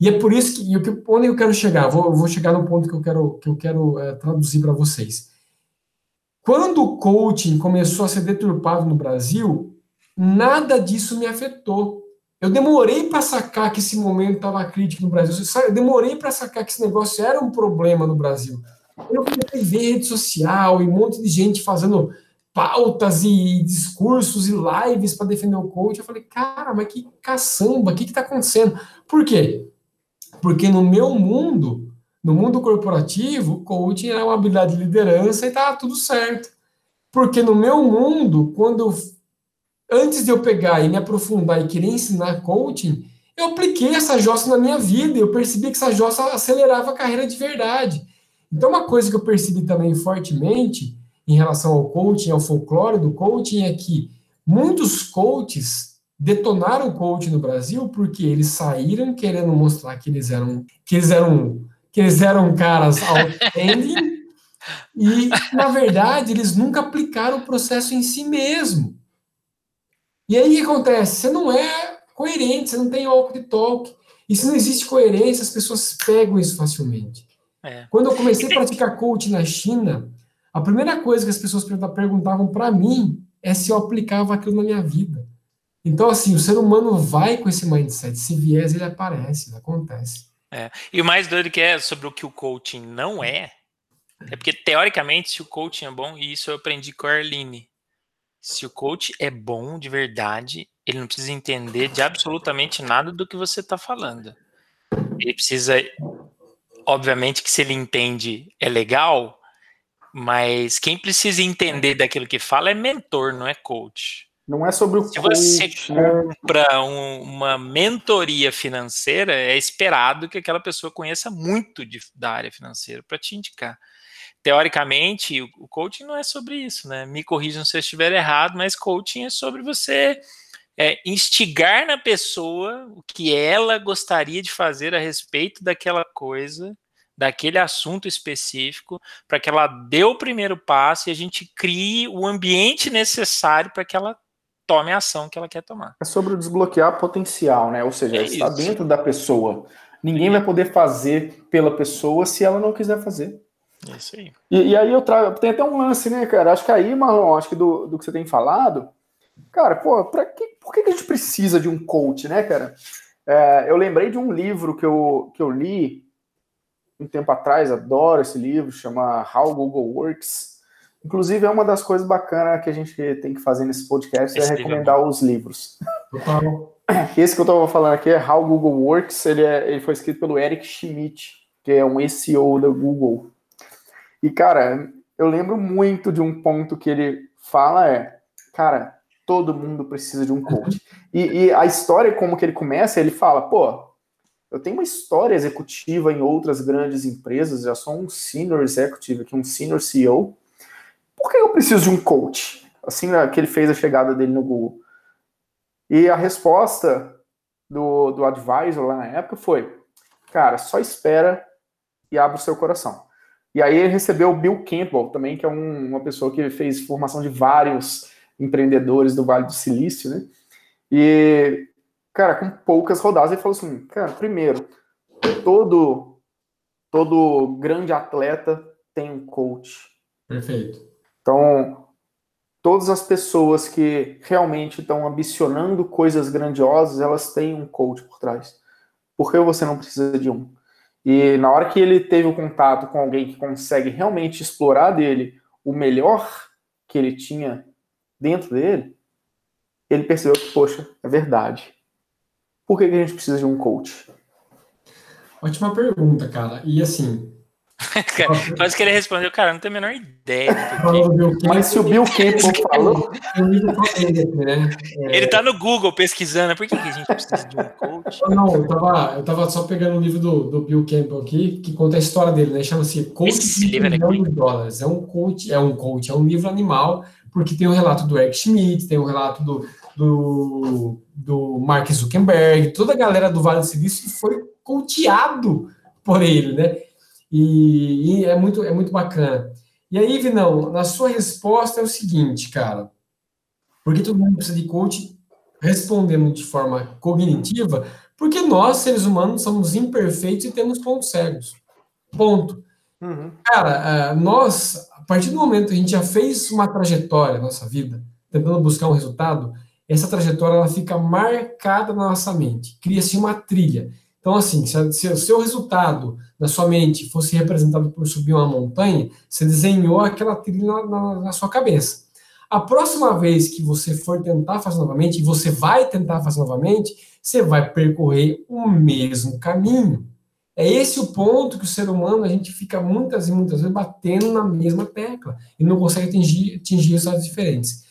E é por isso que, e que onde eu quero chegar, vou, vou chegar no ponto que eu quero, que eu quero é, traduzir para vocês. Quando o coaching começou a ser deturpado no Brasil, nada disso me afetou. Eu demorei para sacar que esse momento estava crítico no Brasil. Eu demorei para sacar que esse negócio era um problema no Brasil. Eu comecei a ver rede social e um monte de gente fazendo pautas e discursos e lives para defender o coach. Eu falei, cara, mas que caçamba, o que está acontecendo? Por quê? Porque no meu mundo, no mundo corporativo, coaching era uma habilidade de liderança e estava tudo certo. Porque no meu mundo, quando antes de eu pegar e me aprofundar e querer ensinar coaching, eu apliquei essa jossa na minha vida, eu percebi que essa jossa acelerava a carreira de verdade. Então, uma coisa que eu percebi também fortemente em relação ao coaching, ao folclore do coaching, é que muitos coaches detonaram o coaching no Brasil porque eles saíram querendo mostrar que eles eram que eles eram que eles eram caras outstanding e na verdade eles nunca aplicaram o processo em si mesmo. E aí o que acontece? Você não é coerente, você não tem walk de talk. E se não existe coerência, as pessoas pegam isso facilmente. É. Quando eu comecei a praticar coach na China, a primeira coisa que as pessoas perguntavam para mim é se eu aplicava aquilo na minha vida. Então, assim, o ser humano vai com esse mindset. Se viés, ele aparece, ele acontece. É. E o mais doido que é sobre o que o coaching não é, é porque, teoricamente, se o coaching é bom, e isso eu aprendi com a Arline, se o coach é bom de verdade, ele não precisa entender de absolutamente nada do que você está falando. Ele precisa, obviamente, que se ele entende é legal, mas quem precisa entender daquilo que fala é mentor, não é coach. Não é sobre o Se coach, você né? compra um, uma mentoria financeira, é esperado que aquela pessoa conheça muito de, da área financeira para te indicar. Teoricamente, o, o coaching não é sobre isso, né? Me corrijam se eu estiver errado, mas coaching é sobre você é, instigar na pessoa o que ela gostaria de fazer a respeito daquela coisa, daquele assunto específico, para que ela dê o primeiro passo e a gente crie o ambiente necessário para que ela tome a ação que ela quer tomar. É sobre desbloquear potencial, né? Ou seja, é está dentro da pessoa. Ninguém vai poder fazer pela pessoa se ela não quiser fazer. É isso aí. E, e, aí eu trago, tem até um lance, né, cara? Acho que aí, Marlon, acho que do, do que você tem falado, cara, pô, pra que, por que a gente precisa de um coach, né, cara? É, eu lembrei de um livro que eu, que eu li um tempo atrás, adoro esse livro, chama How Google Works. Inclusive, é uma das coisas bacanas que a gente tem que fazer nesse podcast, é esse é recomendar livro. os livros. Esse que eu estava falando aqui é How Google Works, ele, é, ele foi escrito pelo Eric Schmidt, que é um SEO da Google. E, cara, eu lembro muito de um ponto que ele fala é, cara, todo mundo precisa de um coach. E, e, a história, como que ele começa, ele fala, pô, eu tenho uma história executiva em outras grandes empresas, já sou um senior executive aqui, um senior CEO. Por que eu preciso de um coach? Assim né, que ele fez a chegada dele no Google. E a resposta do, do advisor lá na época foi, cara, só espera e abre o seu coração. E aí ele recebeu o Bill Campbell também, que é um, uma pessoa que fez formação de vários empreendedores do Vale do Silício, né? E, cara, com poucas rodadas, ele falou assim, cara, primeiro, todo, todo grande atleta tem um coach. Perfeito. Então, todas as pessoas que realmente estão ambicionando coisas grandiosas, elas têm um coach por trás. Por que você não precisa de um? E na hora que ele teve o contato com alguém que consegue realmente explorar dele o melhor que ele tinha dentro dele, ele percebeu que, poxa, é verdade. Por que, que a gente precisa de um coach? Ótima pergunta, cara. E assim, Quase que ele respondeu, cara, não tenho a menor ideia. Mas se o Bill Campbell falou. Né? Ele tá no Google pesquisando. Por que, a gente precisa de um coach? Não, eu tava, eu tava só pegando o um livro do, do Bill Campbell aqui, que conta a história dele, né? Chama-se Coach Esse de livro é de dólares. É um coach, é um coach, é um livro animal, porque tem o um relato do Eric Schmidt, tem o um relato do, do, do Mark Zuckerberg, toda a galera do Vale do Silício foi coachado por ele, né? E, e, é, muito, é muito bacana. E aí, Vinão, na sua resposta é o seguinte, cara. Porque todo mundo precisa de coach respondendo de forma cognitiva? Porque nós, seres humanos, somos imperfeitos e temos pontos cegos. Ponto. Uhum. Cara, é, nós, a partir do momento que a gente já fez uma trajetória na nossa vida, tentando buscar um resultado, essa trajetória ela fica marcada na nossa mente. Cria-se uma trilha. Então, assim, se, o seu resultado na sua mente fosse representado por subir uma montanha, você desenhou aquela trilha na, na, na sua cabeça. A próxima vez que você for tentar fazer novamente, e você vai tentar fazer novamente, você vai percorrer o mesmo caminho. É esse o ponto que o ser humano, a gente fica muitas e muitas vezes batendo na mesma tecla e não consegue atingir, atingir resultados diferentes.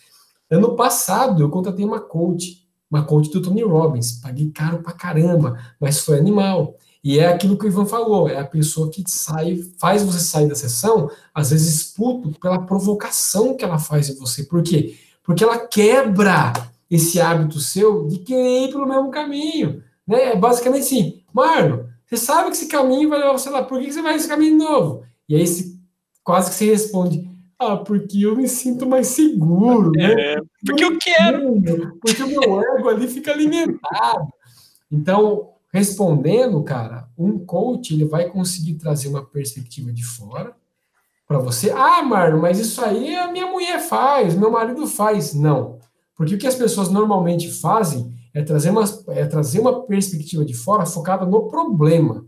Ano passado, eu contratei uma coach uma coach do Tony Robbins. Paguei caro pra caramba, mas foi animal. E é aquilo que o Ivan falou, é a pessoa que sai, faz você sair da sessão, às vezes puto pela provocação que ela faz em você. Por quê? Porque ela quebra esse hábito seu de querer ir pelo mesmo caminho. Né? É basicamente assim, Marlon, você sabe que esse caminho vai levar você lá, por que você vai nesse caminho novo? E aí você, quase que você responde, ah, porque eu me sinto mais seguro, né? porque eu quero. Porque o meu ego ali fica alimentado. Então, respondendo, cara, um coach ele vai conseguir trazer uma perspectiva de fora para você. Ah, Marlon, mas isso aí a minha mulher faz, meu marido faz. Não. Porque o que as pessoas normalmente fazem é trazer uma, é trazer uma perspectiva de fora focada no problema.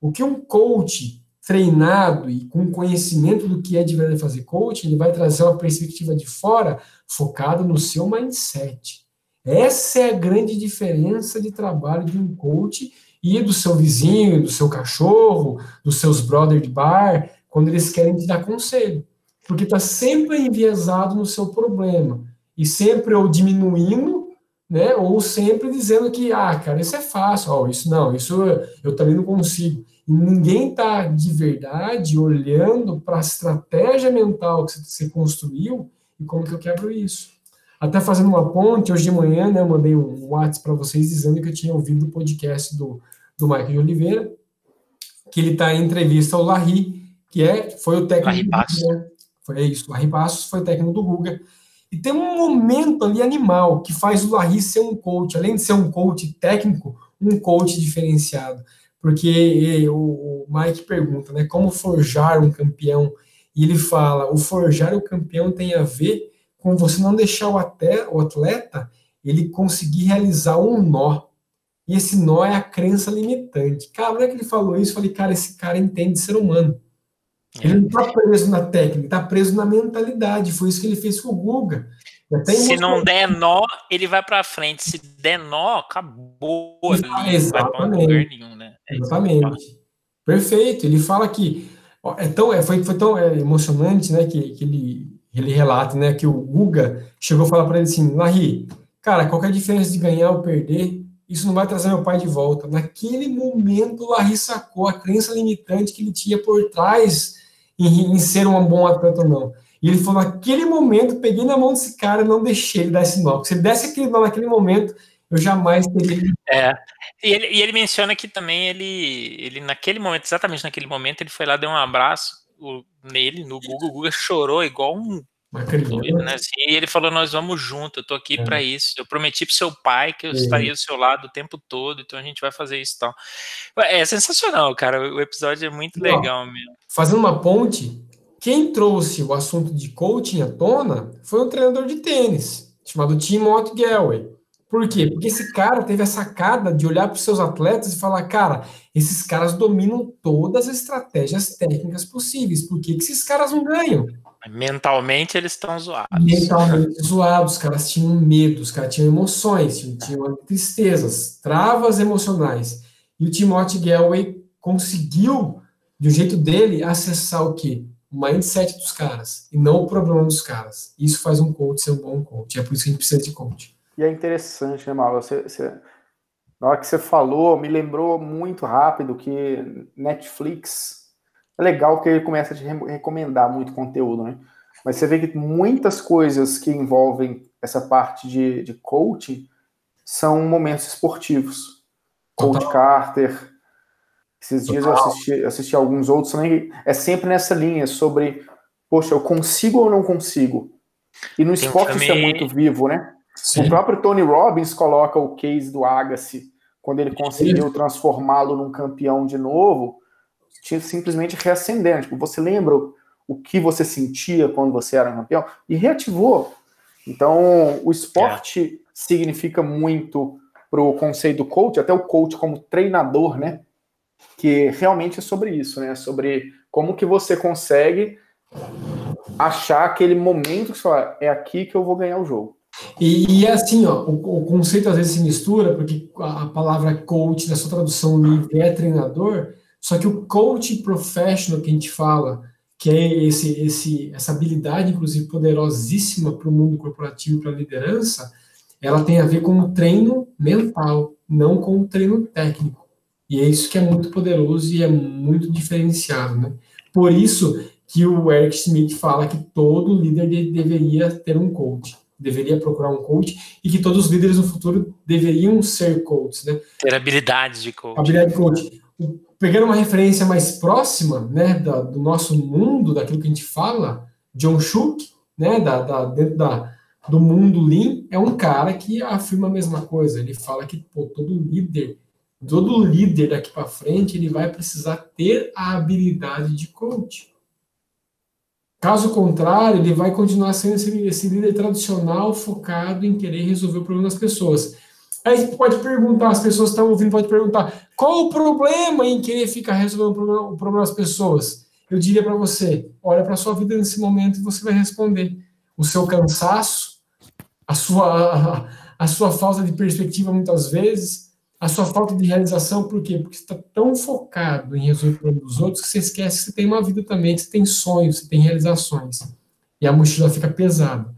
O que um coach treinado e com conhecimento do que é de verdade fazer coaching, ele vai trazer uma perspectiva de fora focada no seu mindset. Essa é a grande diferença de trabalho de um coach e do seu vizinho, do seu cachorro, dos seus brother de bar, quando eles querem te dar conselho. Porque está sempre enviesado no seu problema. E sempre ou diminuindo, né? Ou sempre dizendo que, ah, cara, isso é fácil, ó, isso não, isso eu também não consigo. Ninguém está de verdade olhando para a estratégia mental que você construiu e como que eu quebro isso. Até fazendo uma ponte, hoje de manhã, né, eu mandei um WhatsApp para vocês dizendo que eu tinha ouvido o podcast do, do Michael de Oliveira, que ele está em entrevista ao Larry, que é, foi o técnico Larry do Guga. Foi isso, o Larry Passos foi técnico do Guga. E tem um momento ali animal que faz o Larry ser um coach, além de ser um coach técnico, um coach diferenciado. Porque o, o Mike pergunta, né, como forjar um campeão? E ele fala, o forjar o campeão tem a ver com você não deixar o atleta ele conseguir realizar um nó. E esse nó é a crença limitante. Cara, não é que ele falou isso, eu falei, cara, esse cara entende ser humano. É. Ele não está preso na técnica, está preso na mentalidade. Foi isso que ele fez com o Guga. Se não der nó, ele vai para frente. Se der nó, acabou. Ali, Exatamente. Nenhum, né? é Exatamente. Perfeito. Ele fala que ó, é tão, é, foi, foi tão é, emocionante, né, que, que ele ele relata, né, que o Guga chegou a falar para ele assim, Larry, cara, qualquer diferença de ganhar ou perder, isso não vai trazer meu pai de volta. Naquele momento, o Larry sacou a crença limitante que ele tinha por trás em, em ser um bom atleta ou não. E ele falou, naquele momento, peguei na mão desse cara e não deixei ele dar esse nó. Porque se ele desse aquele nó naquele momento, eu jamais teria. É. E ele, e ele menciona que também ele, ele, naquele momento, exatamente naquele momento, ele foi lá, deu um abraço nele, no Google, o Google chorou igual um doido, né? Assim, e ele falou: Nós vamos junto, eu tô aqui é. para isso. Eu prometi pro seu pai que eu é. estaria do seu lado o tempo todo, então a gente vai fazer isso e tal. É sensacional, cara. O episódio é muito legal mesmo. Fazendo uma ponte, quem trouxe o assunto de coaching à tona foi um treinador de tênis, chamado Timothy Galway. Por quê? Porque esse cara teve a sacada de olhar para os seus atletas e falar, cara, esses caras dominam todas as estratégias técnicas possíveis. Por que, que esses caras não ganham? Mentalmente eles estão zoados. Mentalmente zoados, os caras tinham medo, os caras tinham emoções, tinham, tristezas, travas emocionais. E o Timothy Galway conseguiu, de um jeito dele, acessar o quê? O mindset dos caras, e não o problema dos caras. Isso faz um coach ser um bom coach. É por isso que a gente precisa de coach. E é interessante, né, Mauro? Você, você, na hora que você falou, me lembrou muito rápido que Netflix é legal que ele começa a te recomendar muito conteúdo, né? Mas você vê que muitas coisas que envolvem essa parte de, de coaching são momentos esportivos. Coach Carter. Esses dias eu assisti, assisti alguns outros também. É sempre nessa linha sobre, poxa, eu consigo ou não consigo? E no esporte também... isso é muito vivo, né? Sim. O próprio Tony Robbins coloca o case do Agassi, quando ele conseguiu transformá-lo num campeão de novo, tinha simplesmente reacendendo. Tipo, você lembra o que você sentia quando você era campeão? E reativou. Então, o esporte é. significa muito para o conceito do coach, até o coach como treinador, né? Que realmente é sobre isso, né? Sobre como que você consegue achar aquele momento que você fala, é aqui que eu vou ganhar o jogo. E, e é assim, ó, o, o, conceito às vezes se mistura, porque a, palavra coach, na sua tradução livre, é treinador, só que o coach professional que a gente fala, que é esse, esse, essa habilidade, inclusive, poderosíssima para o mundo corporativo, para a liderança, ela tem a ver com o treino mental, não com o treino técnico. E é isso que é muito poderoso e é muito diferenciado, né? Por isso que o Eric Schmidt fala que todo líder deveria ter um coach deveria procurar um coach e que todos os líderes no futuro deveriam ser coaches, né? Ter habilidade de coach. Habilidade de coach. Pegando uma referência mais próxima, né, da, do nosso mundo, daquilo que a gente fala, John Shook, né, da, da, dentro da, do mundo Lean, é um cara que afirma a mesma coisa. Ele fala que pô, todo líder Todo líder daqui para frente, ele vai precisar ter a habilidade de coach. Caso contrário, ele vai continuar sendo esse, esse líder tradicional focado em querer resolver o problema das pessoas. Aí você pode perguntar, as pessoas estão ouvindo pode perguntar, qual o problema em querer ficar resolvendo o problema, o problema das pessoas? Eu diria para você, olha para a sua vida nesse momento e você vai responder. O seu cansaço, a sua, a, a sua falta de perspectiva muitas vezes, a sua falta de realização, por quê? Porque você está tão focado em resolver o problema dos outros que você esquece que você tem uma vida também, que você tem sonhos, você tem realizações. E a mochila fica pesada.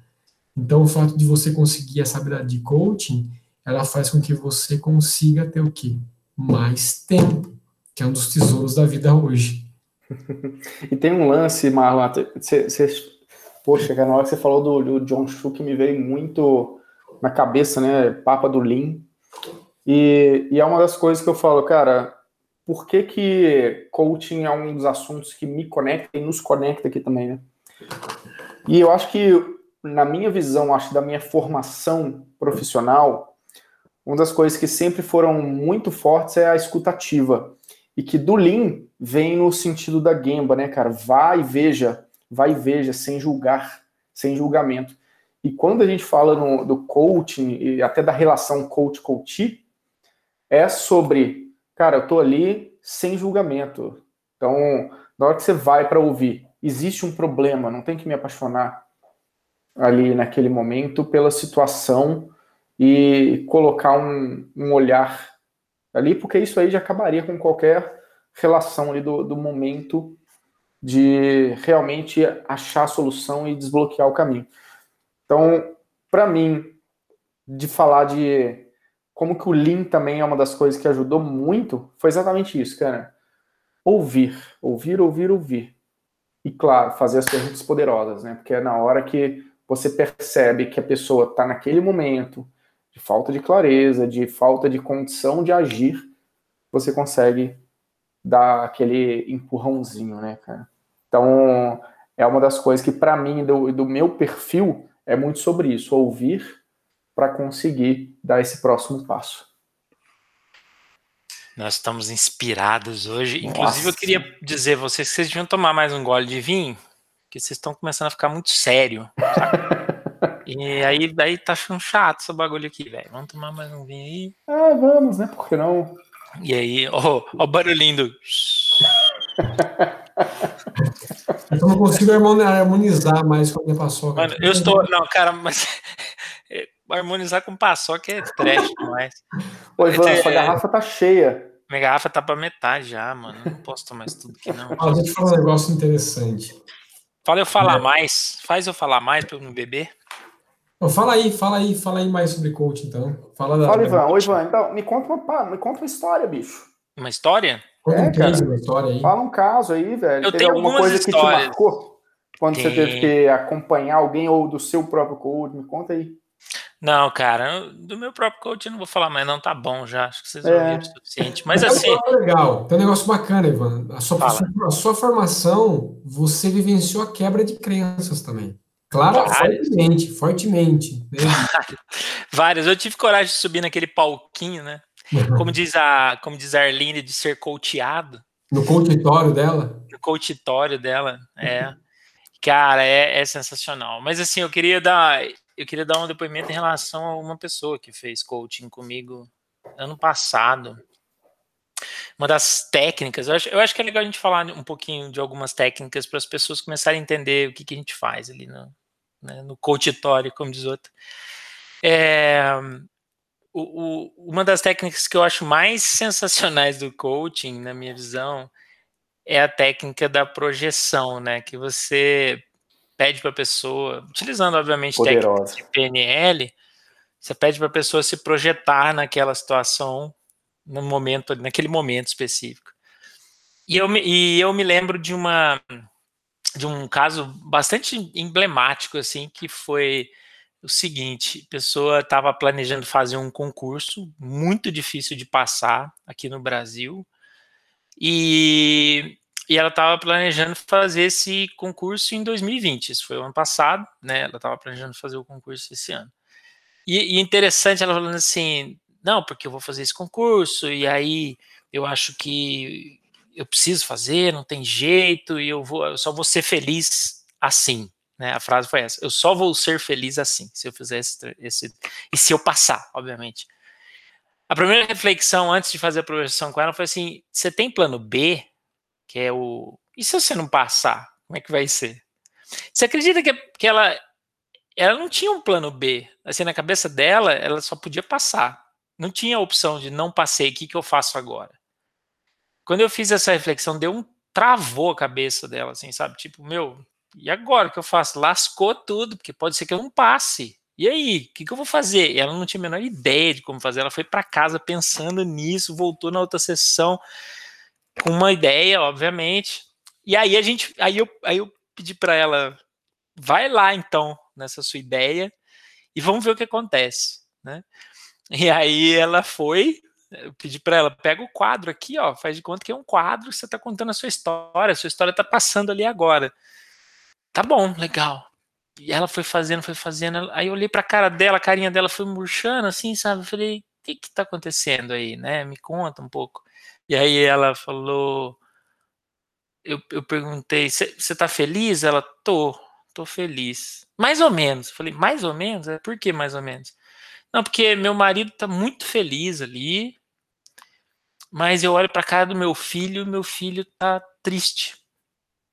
Então, o fato de você conseguir essa habilidade de coaching, ela faz com que você consiga ter o quê? Mais tempo, que é um dos tesouros da vida hoje. e tem um lance, Marlon, você, poxa, na hora que você falou do, do John Shu, que me veio muito na cabeça, né, Papa do Lean, e, e é uma das coisas que eu falo, cara, por que, que coaching é um dos assuntos que me conecta e nos conecta aqui também, né? E eu acho que, na minha visão, acho da minha formação profissional, uma das coisas que sempre foram muito fortes é a escutativa. E que do Lean vem no sentido da Gemba, né, cara? Vai e veja, vai e veja, sem julgar, sem julgamento. E quando a gente fala no, do coaching e até da relação coach-coachee, é sobre, cara, eu tô ali sem julgamento. Então, na hora que você vai para ouvir, existe um problema, não tem que me apaixonar ali naquele momento pela situação e colocar um, um olhar ali, porque isso aí já acabaria com qualquer relação ali do, do momento de realmente achar a solução e desbloquear o caminho. Então, para mim, de falar de como que o Lean também é uma das coisas que ajudou muito, foi exatamente isso, cara. Ouvir, ouvir, ouvir, ouvir. E, claro, fazer as perguntas poderosas, né? Porque é na hora que você percebe que a pessoa está naquele momento de falta de clareza, de falta de condição de agir, você consegue dar aquele empurrãozinho, né, cara? Então, é uma das coisas que, para mim, do, do meu perfil, é muito sobre isso: ouvir para conseguir dar esse próximo passo. Nós estamos inspirados hoje. Nossa. Inclusive, eu queria dizer a vocês que vocês deviam tomar mais um gole de vinho, que vocês estão começando a ficar muito sério. e aí, daí tá ficando chato esse bagulho aqui, velho. Vamos tomar mais um vinho aí? Ah, vamos, né? Por que não? E aí, ó, ó o barulhinho do. Eu não consigo harmonizar mais com a minha paçoca. Mano, eu estou. Não, cara, mas harmonizar com paçoca é trash demais. Ô, Ivan, é, sua garrafa tá cheia. Minha garrafa tá pra metade já, mano. Eu não posso tomar isso tudo aqui, não. Ah, deixa eu falar um negócio interessante. Fala eu falar é. mais. Faz eu falar mais pra eu não beber. fala aí, fala aí, fala aí mais sobre coach, então. Fala, da, fala Ivan. Ô, Ivan, então, me conta uma, me conta uma história, bicho. Uma história? Conta é, um case, uma história aí. Fala um caso aí, velho. Eu Teve tenho alguma coisa histórias. que te marcou? Quando Tem. você teve que acompanhar alguém ou do seu próprio coach, me conta aí. Não, cara, do meu próprio coach eu não vou falar mais, não, tá bom já, acho que vocês é. ouviram o suficiente. Mas assim. legal, tem um negócio bacana, Ivan. A sua, a sua formação, você vivenciou a quebra de crenças também. Claro, fortemente, fortemente. Né? Várias. Eu tive coragem de subir naquele palquinho, né? Como diz a, como diz a Arline, de ser coachado. No coachitório dela? No coachitório dela, é. Cara, é, é sensacional. Mas assim, eu queria dar eu queria dar um depoimento em relação a uma pessoa que fez coaching comigo ano passado. Uma das técnicas, eu acho, eu acho que é legal a gente falar um pouquinho de algumas técnicas para as pessoas começarem a entender o que, que a gente faz ali no, né, no coachitório, como diz outro. É, o, o, uma das técnicas que eu acho mais sensacionais do coaching, na minha visão, é a técnica da projeção, né? Que você pede para a pessoa, utilizando obviamente técnicas de PNL, você pede para a pessoa se projetar naquela situação, no momento, naquele momento específico. E eu, me, e eu me lembro de uma de um caso bastante emblemático assim, que foi o seguinte: pessoa estava planejando fazer um concurso muito difícil de passar aqui no Brasil. E e ela estava planejando fazer esse concurso em 2020. Isso foi o ano passado, né? Ela estava planejando fazer o concurso esse ano. E, e interessante, ela falando assim, não, porque eu vou fazer esse concurso, e aí eu acho que eu preciso fazer, não tem jeito, e eu, vou, eu só vou ser feliz assim. Né? A frase foi essa: eu só vou ser feliz assim, se eu fizer esse, esse. E se eu passar, obviamente. A primeira reflexão antes de fazer a projeção com ela foi assim: você tem plano B, que é o. E se você não passar? Como é que vai ser? Você acredita que, que ela, ela não tinha um plano B? Assim, na cabeça dela, ela só podia passar. Não tinha a opção de não passei, o que, que eu faço agora? Quando eu fiz essa reflexão, deu um travou a cabeça dela, assim, sabe? Tipo, meu, e agora o que eu faço? Lascou tudo, porque pode ser que eu não passe. E aí, o que, que, eu vou fazer? Ela não tinha a menor ideia de como fazer. Ela foi para casa pensando nisso, voltou na outra sessão com uma ideia, obviamente. E aí a gente, aí eu, aí eu pedi para ela, vai lá então nessa sua ideia e vamos ver o que acontece, né? E aí ela foi, eu pedi para ela, pega o quadro aqui, ó, faz de conta que é um quadro, você está contando a sua história, a sua história está passando ali agora. Tá bom, legal. E ela foi fazendo, foi fazendo. Aí eu olhei pra cara dela, a carinha dela foi murchando, assim, sabe? Eu falei, o que que tá acontecendo aí, né? Me conta um pouco. E aí ela falou, eu, eu perguntei, você tá feliz? Ela, tô, tô feliz. Mais ou menos. Falei, mais ou menos? É, por que mais ou menos? Não, porque meu marido tá muito feliz ali, mas eu olho pra cara do meu filho, meu filho tá triste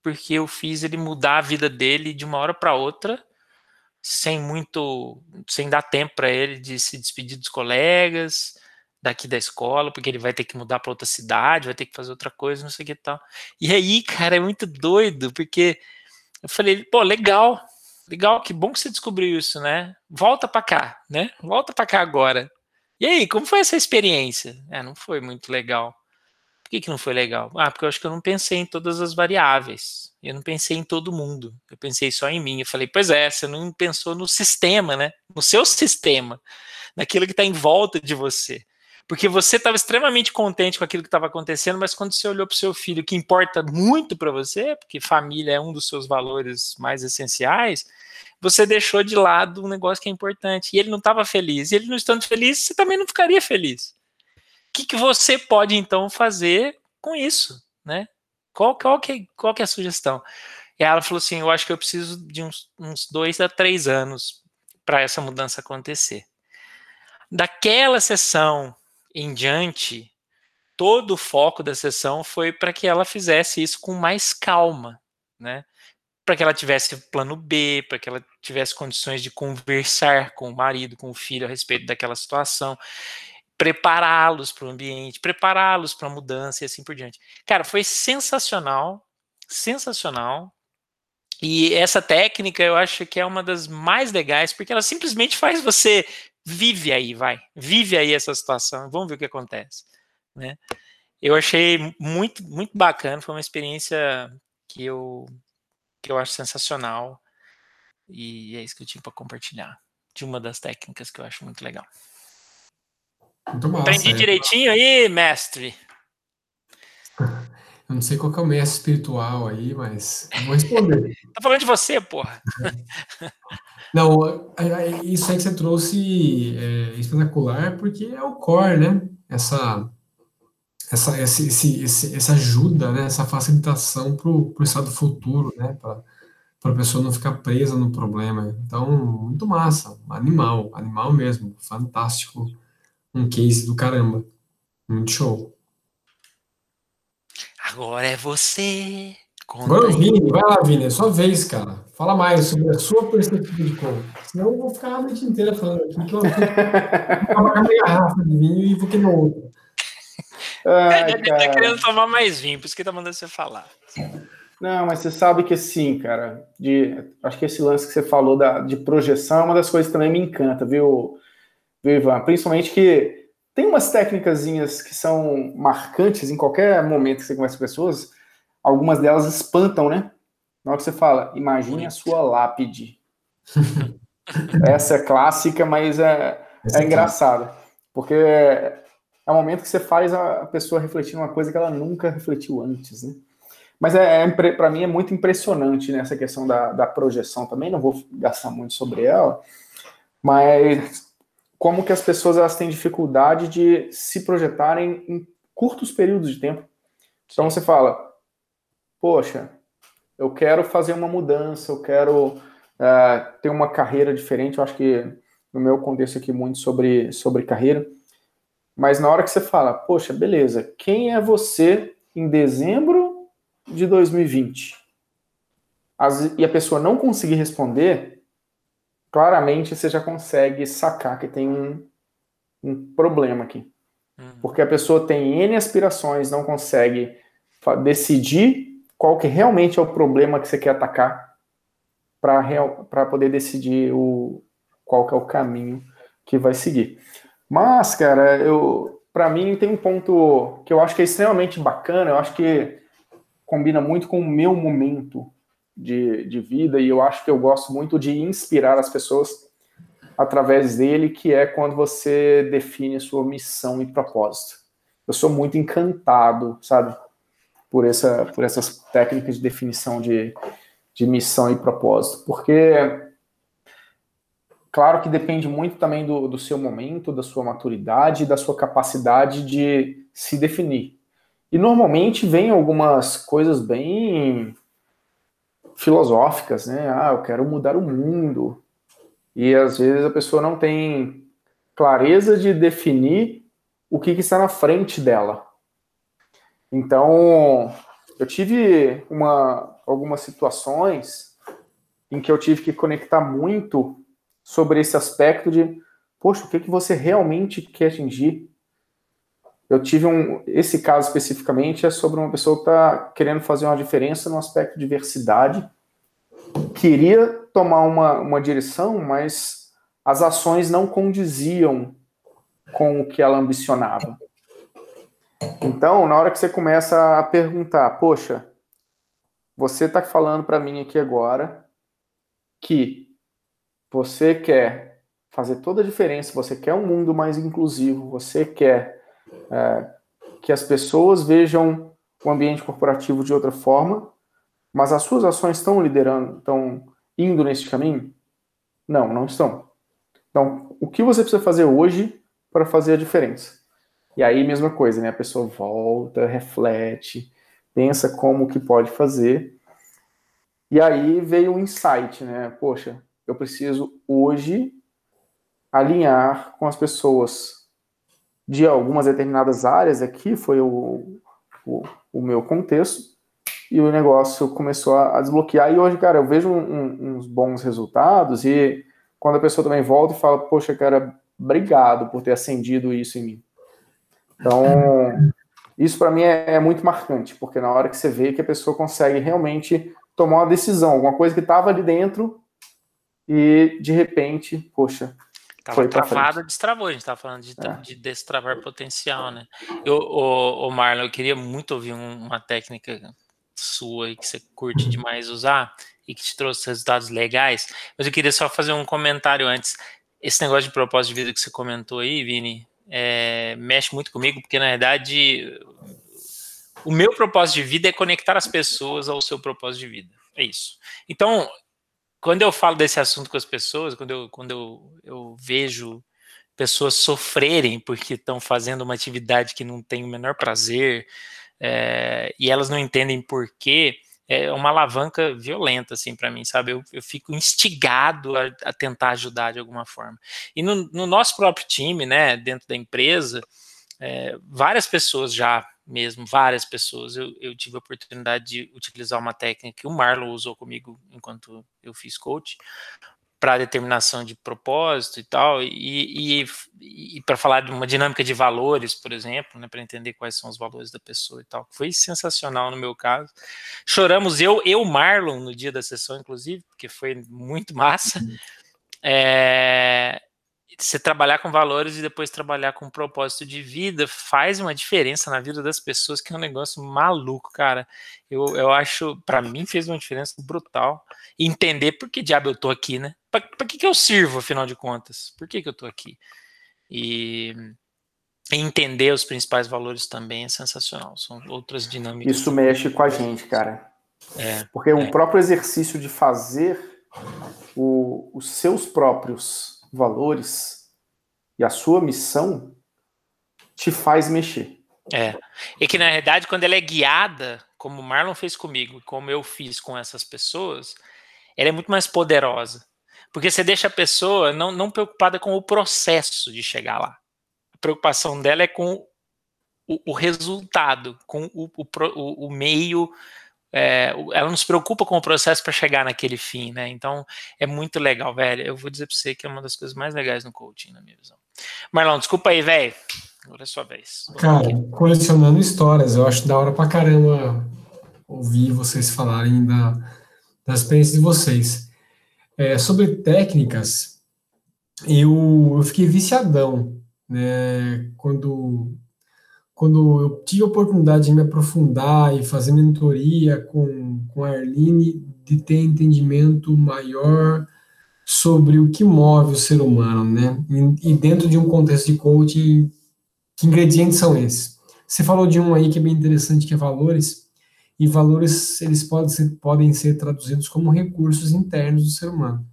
porque eu fiz ele mudar a vida dele de uma hora para outra, sem muito, sem dar tempo para ele de se despedir dos colegas daqui da escola, porque ele vai ter que mudar para outra cidade, vai ter que fazer outra coisa, não sei o que tal. E aí, cara, é muito doido, porque eu falei, pô, legal, legal, que bom que você descobriu isso, né? Volta para cá, né? Volta para cá agora. E aí, como foi essa experiência? É, não foi muito legal. Por que, que não foi legal? Ah, porque eu acho que eu não pensei em todas as variáveis. Eu não pensei em todo mundo. Eu pensei só em mim. Eu falei, pois é, você não pensou no sistema, né? No seu sistema, naquilo que está em volta de você. Porque você estava extremamente contente com aquilo que estava acontecendo, mas quando você olhou para o seu filho, que importa muito para você, porque família é um dos seus valores mais essenciais, você deixou de lado um negócio que é importante. E ele não estava feliz. E ele não estando feliz, você também não ficaria feliz que, que você pode então fazer com isso, né? Qual, qual, que, qual que é a sugestão? E ela falou assim: eu acho que eu preciso de uns, uns dois a três anos para essa mudança acontecer. Daquela sessão em diante, todo o foco da sessão foi para que ela fizesse isso com mais calma, né? Para que ela tivesse plano B, para que ela tivesse condições de conversar com o marido, com o filho a respeito daquela situação prepará-los para o ambiente, prepará-los para a mudança e assim por diante. Cara, foi sensacional, sensacional. E essa técnica eu acho que é uma das mais legais, porque ela simplesmente faz você vive aí, vai, vive aí essa situação, vamos ver o que acontece, né? Eu achei muito, muito bacana, foi uma experiência que eu, que eu acho sensacional e é isso que eu tinha para compartilhar de uma das técnicas que eu acho muito legal. Muito massa. Aprendi é. direitinho aí, mestre. Eu não sei qual é o mestre espiritual aí, mas vou responder. tá falando de você, porra. não, isso aí que você trouxe é espetacular, porque é o core, né? Essa, essa, esse, esse, essa ajuda, né? essa facilitação para o estado futuro, né? Para a pessoa não ficar presa no problema. Então, muito massa, animal, animal mesmo, fantástico um case do caramba. Muito show. Agora é você. Agora, Vini, vai lá, Vini, é sua vez, cara. Fala mais sobre a sua perspectiva de como. Senão eu vou ficar a noite inteira falando aqui que eu vou colocar minha garrafa de vinho e vou queimar outra. Ai, ele tá querendo tomar mais vinho, por isso que tá mandando você falar. Não, mas você sabe que sim, cara. De, acho que esse lance que você falou da, de projeção é uma das coisas que também me encanta, viu? Viu, Ivan? Principalmente que tem umas técnicas que são marcantes em qualquer momento que você conversa com pessoas, algumas delas espantam, né? Na hora que você fala, imagine a sua lápide. Essa é clássica, mas é, é engraçado. Porque é o momento que você faz a pessoa refletir uma coisa que ela nunca refletiu antes, né? Mas é, é para mim é muito impressionante nessa né, questão da, da projeção também. Não vou gastar muito sobre ela, mas como que as pessoas elas têm dificuldade de se projetarem em curtos períodos de tempo. Então você fala, poxa, eu quero fazer uma mudança, eu quero uh, ter uma carreira diferente. Eu acho que no meu contexto aqui muito sobre, sobre carreira. Mas na hora que você fala, poxa, beleza, quem é você em dezembro de 2020? As, e a pessoa não conseguir responder, claramente você já consegue sacar que tem um, um problema aqui. Uhum. Porque a pessoa tem N aspirações, não consegue decidir qual que realmente é o problema que você quer atacar para poder decidir o, qual que é o caminho que vai seguir. Mas, cara, eu para mim tem um ponto que eu acho que é extremamente bacana, eu acho que combina muito com o meu momento de, de vida e eu acho que eu gosto muito de inspirar as pessoas através dele, que é quando você define sua missão e propósito. Eu sou muito encantado, sabe, por, essa, por essas técnicas de definição de, de missão e propósito, porque claro que depende muito também do, do seu momento, da sua maturidade, da sua capacidade de se definir. E normalmente vem algumas coisas bem filosóficas, né? Ah, eu quero mudar o mundo, e às vezes a pessoa não tem clareza de definir o que, que está na frente dela. Então, eu tive uma, algumas situações em que eu tive que conectar muito sobre esse aspecto de, poxa, o que, que você realmente quer atingir? Eu tive um, esse caso especificamente é sobre uma pessoa que está querendo fazer uma diferença no aspecto de diversidade, queria tomar uma, uma direção, mas as ações não condiziam com o que ela ambicionava. Então, na hora que você começa a perguntar, poxa, você está falando para mim aqui agora que você quer fazer toda a diferença, você quer um mundo mais inclusivo, você quer é, que as pessoas vejam o ambiente corporativo de outra forma, mas as suas ações estão liderando, estão indo nesse caminho? Não, não estão. Então, o que você precisa fazer hoje para fazer a diferença? E aí, mesma coisa, né? A pessoa volta, reflete, pensa como que pode fazer. E aí veio um insight, né? Poxa, eu preciso hoje alinhar com as pessoas de algumas determinadas áreas aqui, foi o, o, o meu contexto, e o negócio começou a, desbloquear. E hoje, cara, eu vejo um, uns bons resultados e quando a pessoa também volta e fala, poxa, cara, obrigado por ter acendido isso em mim. Então, isso para mim é, é, muito marcante, porque na hora que você vê que a pessoa consegue realmente tomar uma decisão, alguma coisa que estava ali dentro e de repente, poxa, Tava travado, destravou. A gente estava falando de, é. de, destravar potencial, né? Eu, o, o Marlon, eu queria muito ouvir uma técnica sua e que você curte demais usar e que te trouxe resultados legais. Mas eu queria só fazer um comentário antes. Esse negócio de propósito de vida que você comentou aí, Vini, é, mexe muito comigo, porque na verdade o meu propósito de vida é conectar as pessoas ao seu propósito de vida. É isso. Então, quando eu falo desse assunto com as pessoas, quando eu, quando eu, eu vejo pessoas sofrerem porque estão fazendo uma atividade que não tem o menor prazer, é, e elas não entendem por quê, é uma alavanca violenta, assim, para mim, sabe? Eu, eu fico instigado a, a, tentar ajudar de alguma forma. E no, no, nosso próprio time, né, dentro da empresa, é, várias pessoas já, mesmo, várias pessoas, eu, eu, tive a oportunidade de utilizar uma técnica que o Marlon usou comigo enquanto eu fiz coach, para determinação de propósito e tal, e, e, e para falar de uma dinâmica de valores, por exemplo, né, para entender quais são os valores da pessoa e tal. Foi sensacional no meu caso. Choramos eu, eu Marlon no dia da sessão, inclusive, porque foi muito massa. É, você trabalhar com valores e depois trabalhar com propósito de vida faz uma diferença na vida das pessoas, que é um negócio maluco, cara. Eu, eu acho, para mim, fez uma diferença brutal. entender por que diabo eu tô aqui, né? Pra, pra que, que eu sirvo, afinal de contas? Por que, que eu tô aqui? E entender os principais valores também é sensacional. São outras dinâmicas. Isso mexe com a gente, cara. É, Porque é. o próprio exercício de fazer o, os seus próprios valores e a sua missão te faz mexer. É. E que, na verdade, quando ela é guiada, como o Marlon fez comigo, como eu fiz com essas pessoas, ela é muito mais poderosa. Porque você deixa a pessoa não, não preocupada com o processo de chegar lá. A preocupação dela é com o, o resultado, com o, o, o meio. É, ela não se preocupa com o processo para chegar naquele fim, né? Então é muito legal, velho. Eu vou dizer para você que é uma das coisas mais legais no coaching, na minha visão. Marlon, desculpa aí, velho. Agora é sua vez. Cara, colecionando histórias, eu acho da hora pra caramba ouvir vocês falarem da, da experiência de vocês. É, sobre técnicas, eu, eu fiquei viciadão, né? Quando, quando eu tive a oportunidade de me aprofundar e fazer mentoria com, com a Arline, de ter entendimento maior sobre o que move o ser humano, né? E, e dentro de um contexto de coaching, que ingredientes são esses? Você falou de um aí que é bem interessante, que é valores, e valores, eles podem ser, podem ser traduzidos como recursos internos do ser humano.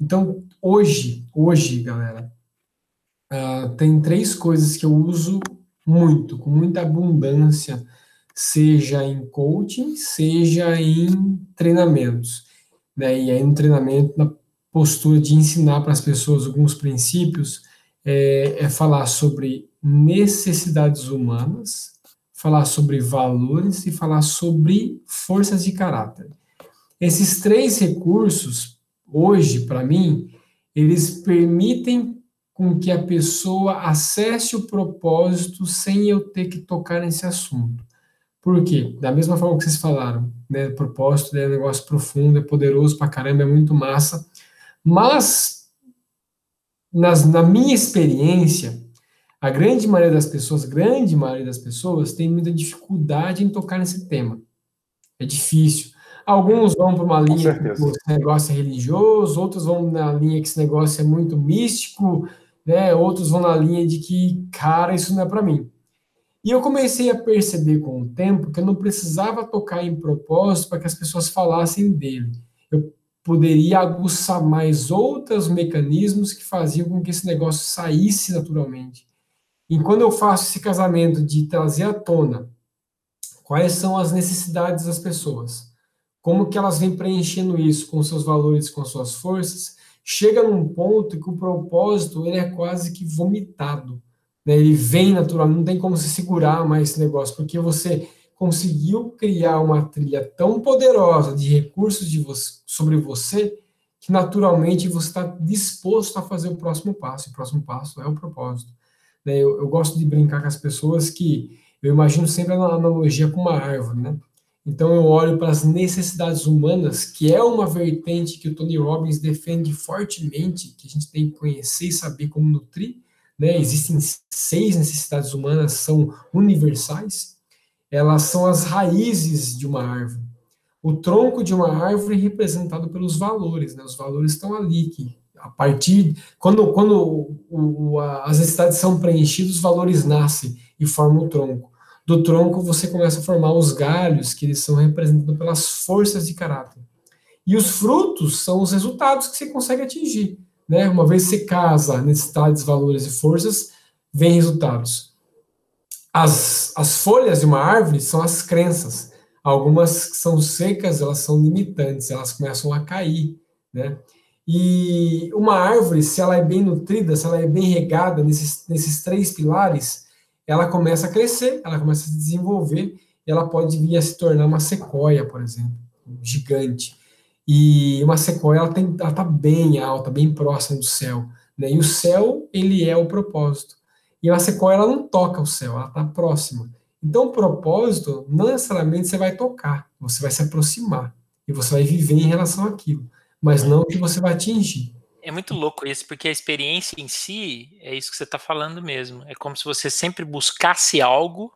Então, hoje, hoje, galera, uh, tem três coisas que eu uso muito, com muita abundância, seja em coaching, seja em treinamentos. Né? E aí, no treinamento, na postura de ensinar para as pessoas alguns princípios, é, é falar sobre necessidades humanas, falar sobre valores e falar sobre forças de caráter. Esses três recursos, hoje, para mim, eles permitem com que a pessoa acesse o propósito sem eu ter que tocar nesse assunto. Por quê? Da mesma forma que vocês falaram, né? O propósito é um negócio profundo, é poderoso pra caramba, é muito massa. Mas, nas, na minha experiência, a grande maioria das pessoas, grande maioria das pessoas, tem muita dificuldade em tocar nesse tema. É difícil. Alguns vão para uma linha que esse negócio é religioso, outros vão na linha que esse negócio é muito místico, né? Outros vão na linha de que, cara, isso não é para mim. E eu comecei a perceber com o tempo que eu não precisava tocar em propósito para que as pessoas falassem dele. Eu poderia aguçar mais outros mecanismos que faziam com que esse negócio saísse naturalmente. E quando eu faço esse casamento de trazer à tona quais são as necessidades das pessoas, como que elas vêm preenchendo isso com seus valores, com suas forças, chega num ponto que o propósito ele é quase que vomitado. Né? Ele vem natural, não tem como se segurar mais esse negócio, porque você conseguiu criar uma trilha tão poderosa de recursos de você, sobre você que naturalmente você está disposto a fazer o próximo passo. E o próximo passo é o propósito. Né? Eu, eu, gosto de brincar com as pessoas que eu imagino sempre a analogia com uma árvore, né? Então eu olho para as necessidades humanas, que é uma vertente que o Tony Robbins defende fortemente, que a gente tem que conhecer e saber como nutrir. Né? Existem seis necessidades humanas, são universais. Elas são as raízes de uma árvore. O tronco de uma árvore é representado pelos valores, né? Os valores estão ali, que a partir quando, quando o, o, as necessidades são preenchidas, os valores nascem e formam o tronco. Do tronco você começa a formar os galhos, que eles são representados pelas forças de caráter. E os frutos são os resultados que você consegue atingir. Né? Uma vez que você casa necessidades, valores e forças, vem resultados. As, as folhas de uma árvore são as crenças. Algumas que são secas, elas são limitantes, elas começam a cair. Né? E uma árvore, se ela é bem nutrida, se ela é bem regada nesses, nesses três pilares, ela começa a crescer, ela começa a se desenvolver, e ela pode vir a se tornar uma sequoia, por exemplo, gigante. E uma sequoia, ela está bem alta, bem próxima do céu. Né? E o céu, ele é o propósito. E uma sequoia, ela não toca o céu, ela está próxima. Então, o propósito, não necessariamente você vai tocar, você vai se aproximar. E você vai viver em relação àquilo mas não que você vai atingir. É muito louco isso, porque a experiência em si é isso que você está falando mesmo. É como se você sempre buscasse algo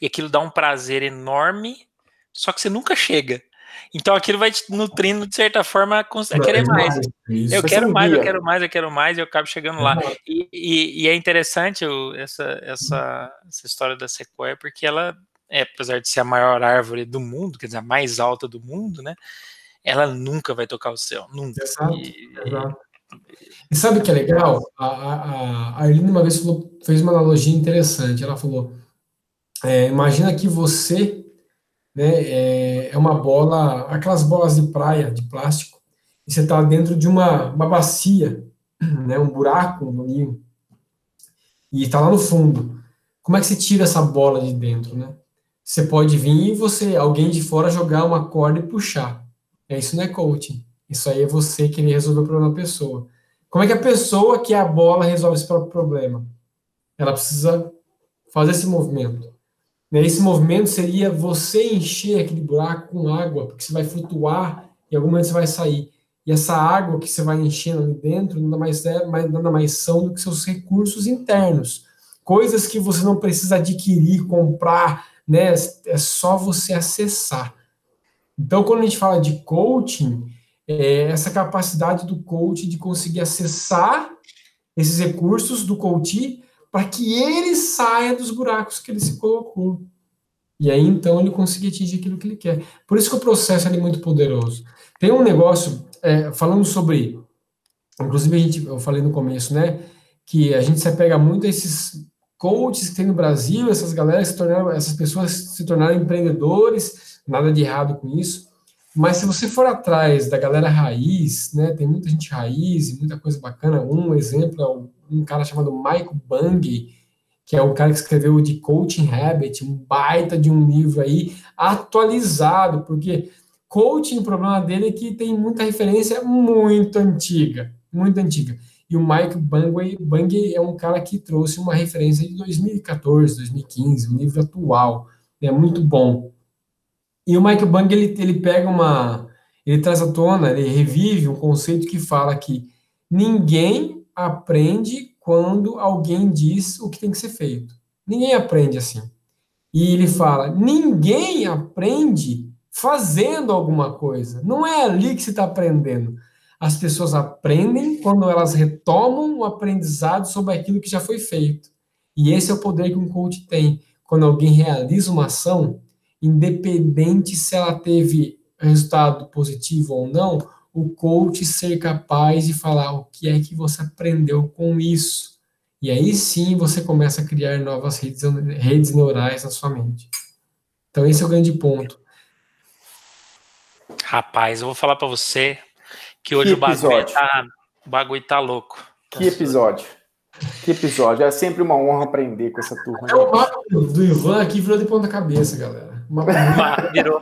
e aquilo dá um prazer enorme, só que você nunca chega. Então aquilo vai te nutrindo de certa forma a querer mais. eu quero mais, eu quero mais, eu quero mais, e eu acabo chegando lá. E, e, e é interessante essa, essa, essa história da sequoia, porque ela, é, apesar de ser a maior árvore do mundo, quer dizer, a mais alta do mundo, né? ela nunca vai tocar o céu, nunca. Exato, e, exato. E sabe o que é legal? A, a, a uma vez falou, fez uma analogia interessante. Ela falou: é, imagina que você né, é, é, uma bola, aquelas bolas de praia de plástico, e você está dentro de uma, uma bacia, né, um buraco no rio, e está lá no fundo. Como é que você tira essa bola de dentro, né? Você pode vir e você, alguém de fora, jogar uma corda e puxar. É isso não é coaching. Isso aí é você querer resolver o problema da pessoa. Como é que a pessoa que é a bola resolve esse próprio problema? Ela precisa fazer esse movimento. Né, esse movimento seria você encher aquele buraco com água, porque você vai flutuar e em algum momento você vai sair. E essa água que você vai enchendo ali dentro nada mais, é, nada mais são do que seus recursos internos. Coisas que você não precisa adquirir, comprar, né? É só você acessar. Então, quando a gente fala de coaching, é essa capacidade do coach de conseguir acessar esses recursos do coach para que ele saia dos buracos que ele se colocou. E aí, então, ele conseguir atingir aquilo que ele quer. Por isso que o processo é muito poderoso. Tem um negócio, é, falando sobre, inclusive a gente, eu falei no começo, né, que a gente se apega muito a esses coaches que tem no Brasil, essas galera se tornaram, essas pessoas se tornaram empreendedores, nada de errado com isso, mas se você for atrás da galera raiz, né, tem muita gente raiz e muita coisa bacana. Um exemplo é um cara chamado Michael Bung, que é o cara que escreveu de Coaching Habit, um baita de um livro aí atualizado, porque coaching, o problema dele é que tem muita referência muito antiga, muito antiga. E o Mike Bung é um cara que trouxe uma referência de 2014, 2015, um livro atual, é muito bom. E o Mike Bang, ele, ele pega uma. Ele traz à tona, ele revive um conceito que fala que ninguém aprende quando alguém diz o que tem que ser feito. Ninguém aprende assim. E ele fala: ninguém aprende fazendo alguma coisa. Não é ali que se está aprendendo. As pessoas aprendem quando elas retomam o aprendizado sobre aquilo que já foi feito. E esse é o poder que um coach tem. Quando alguém realiza uma ação, independente se ela teve resultado positivo ou não, o coach ser capaz de falar o que é que você aprendeu com isso. E aí sim você começa a criar novas redes, redes neurais na sua mente. Então esse é o grande ponto. Rapaz, eu vou falar para você que hoje que o, bagulho tá, o bagulho tá louco. Que episódio. Que episódio. É sempre uma honra aprender com essa turma. É o mapa do Ivan aqui virou de ponta cabeça, galera. Mapa virou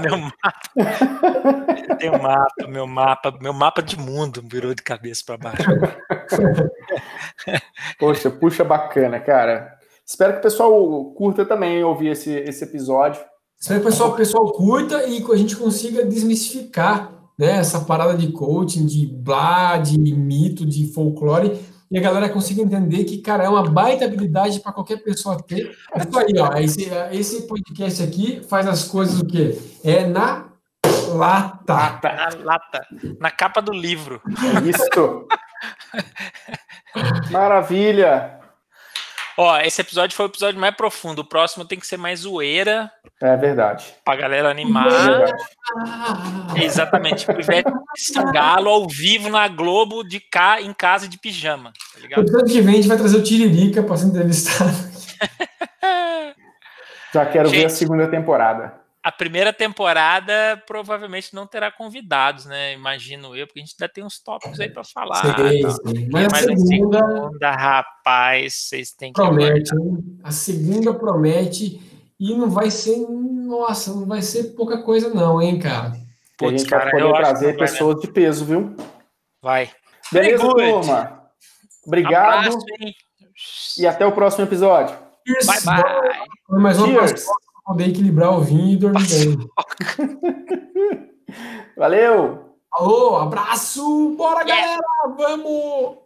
meu mapa. Tem um mapa, meu mapa, meu mapa de mundo virou de cabeça para baixo. Poxa, puxa bacana, cara. Espero que o pessoal curta também ouvir esse, esse episódio. Espero que o pessoal, o pessoal curta e que a gente consiga desmistificar né, essa parada de coaching, de blá, de mito, de folclore e a galera consiga entender que, cara, é uma baita habilidade para qualquer pessoa ter. É isso aí, ó. Esse, esse podcast aqui faz as coisas o quê? É na lata. lata. Na lata. Na capa do livro. Isso. Maravilha. Ó, esse episódio foi o episódio mais profundo. O próximo tem que ser mais zoeira. É verdade. Pra galera animar. É Exatamente. Tipo, Ivete Sangalo ao vivo na Globo, de cá, em casa de pijama. Tá ligado? O ano que vem a gente vai trazer o Tiririca para ser entrevistado. Já quero gente, ver a segunda temporada a primeira temporada provavelmente não terá convidados, né? Imagino eu, porque a gente ainda tem uns tópicos aí para falar. Sim, tá? sim. Mas, Mas a, segunda, a segunda, rapaz, vocês têm que. Promete, a segunda promete e não vai ser, nossa, não vai ser pouca coisa, não, hein, cara? Putz, a gente cara, vai poder trazer pessoas de peso, viu? Vai. Beleza, turma? Obrigado. Abraço, e até o próximo episódio. Bye, bye. Foi mais uma poder equilibrar o vinho e dormir bem. Valeu! Alô, abraço! Bora, yeah. galera! Vamos!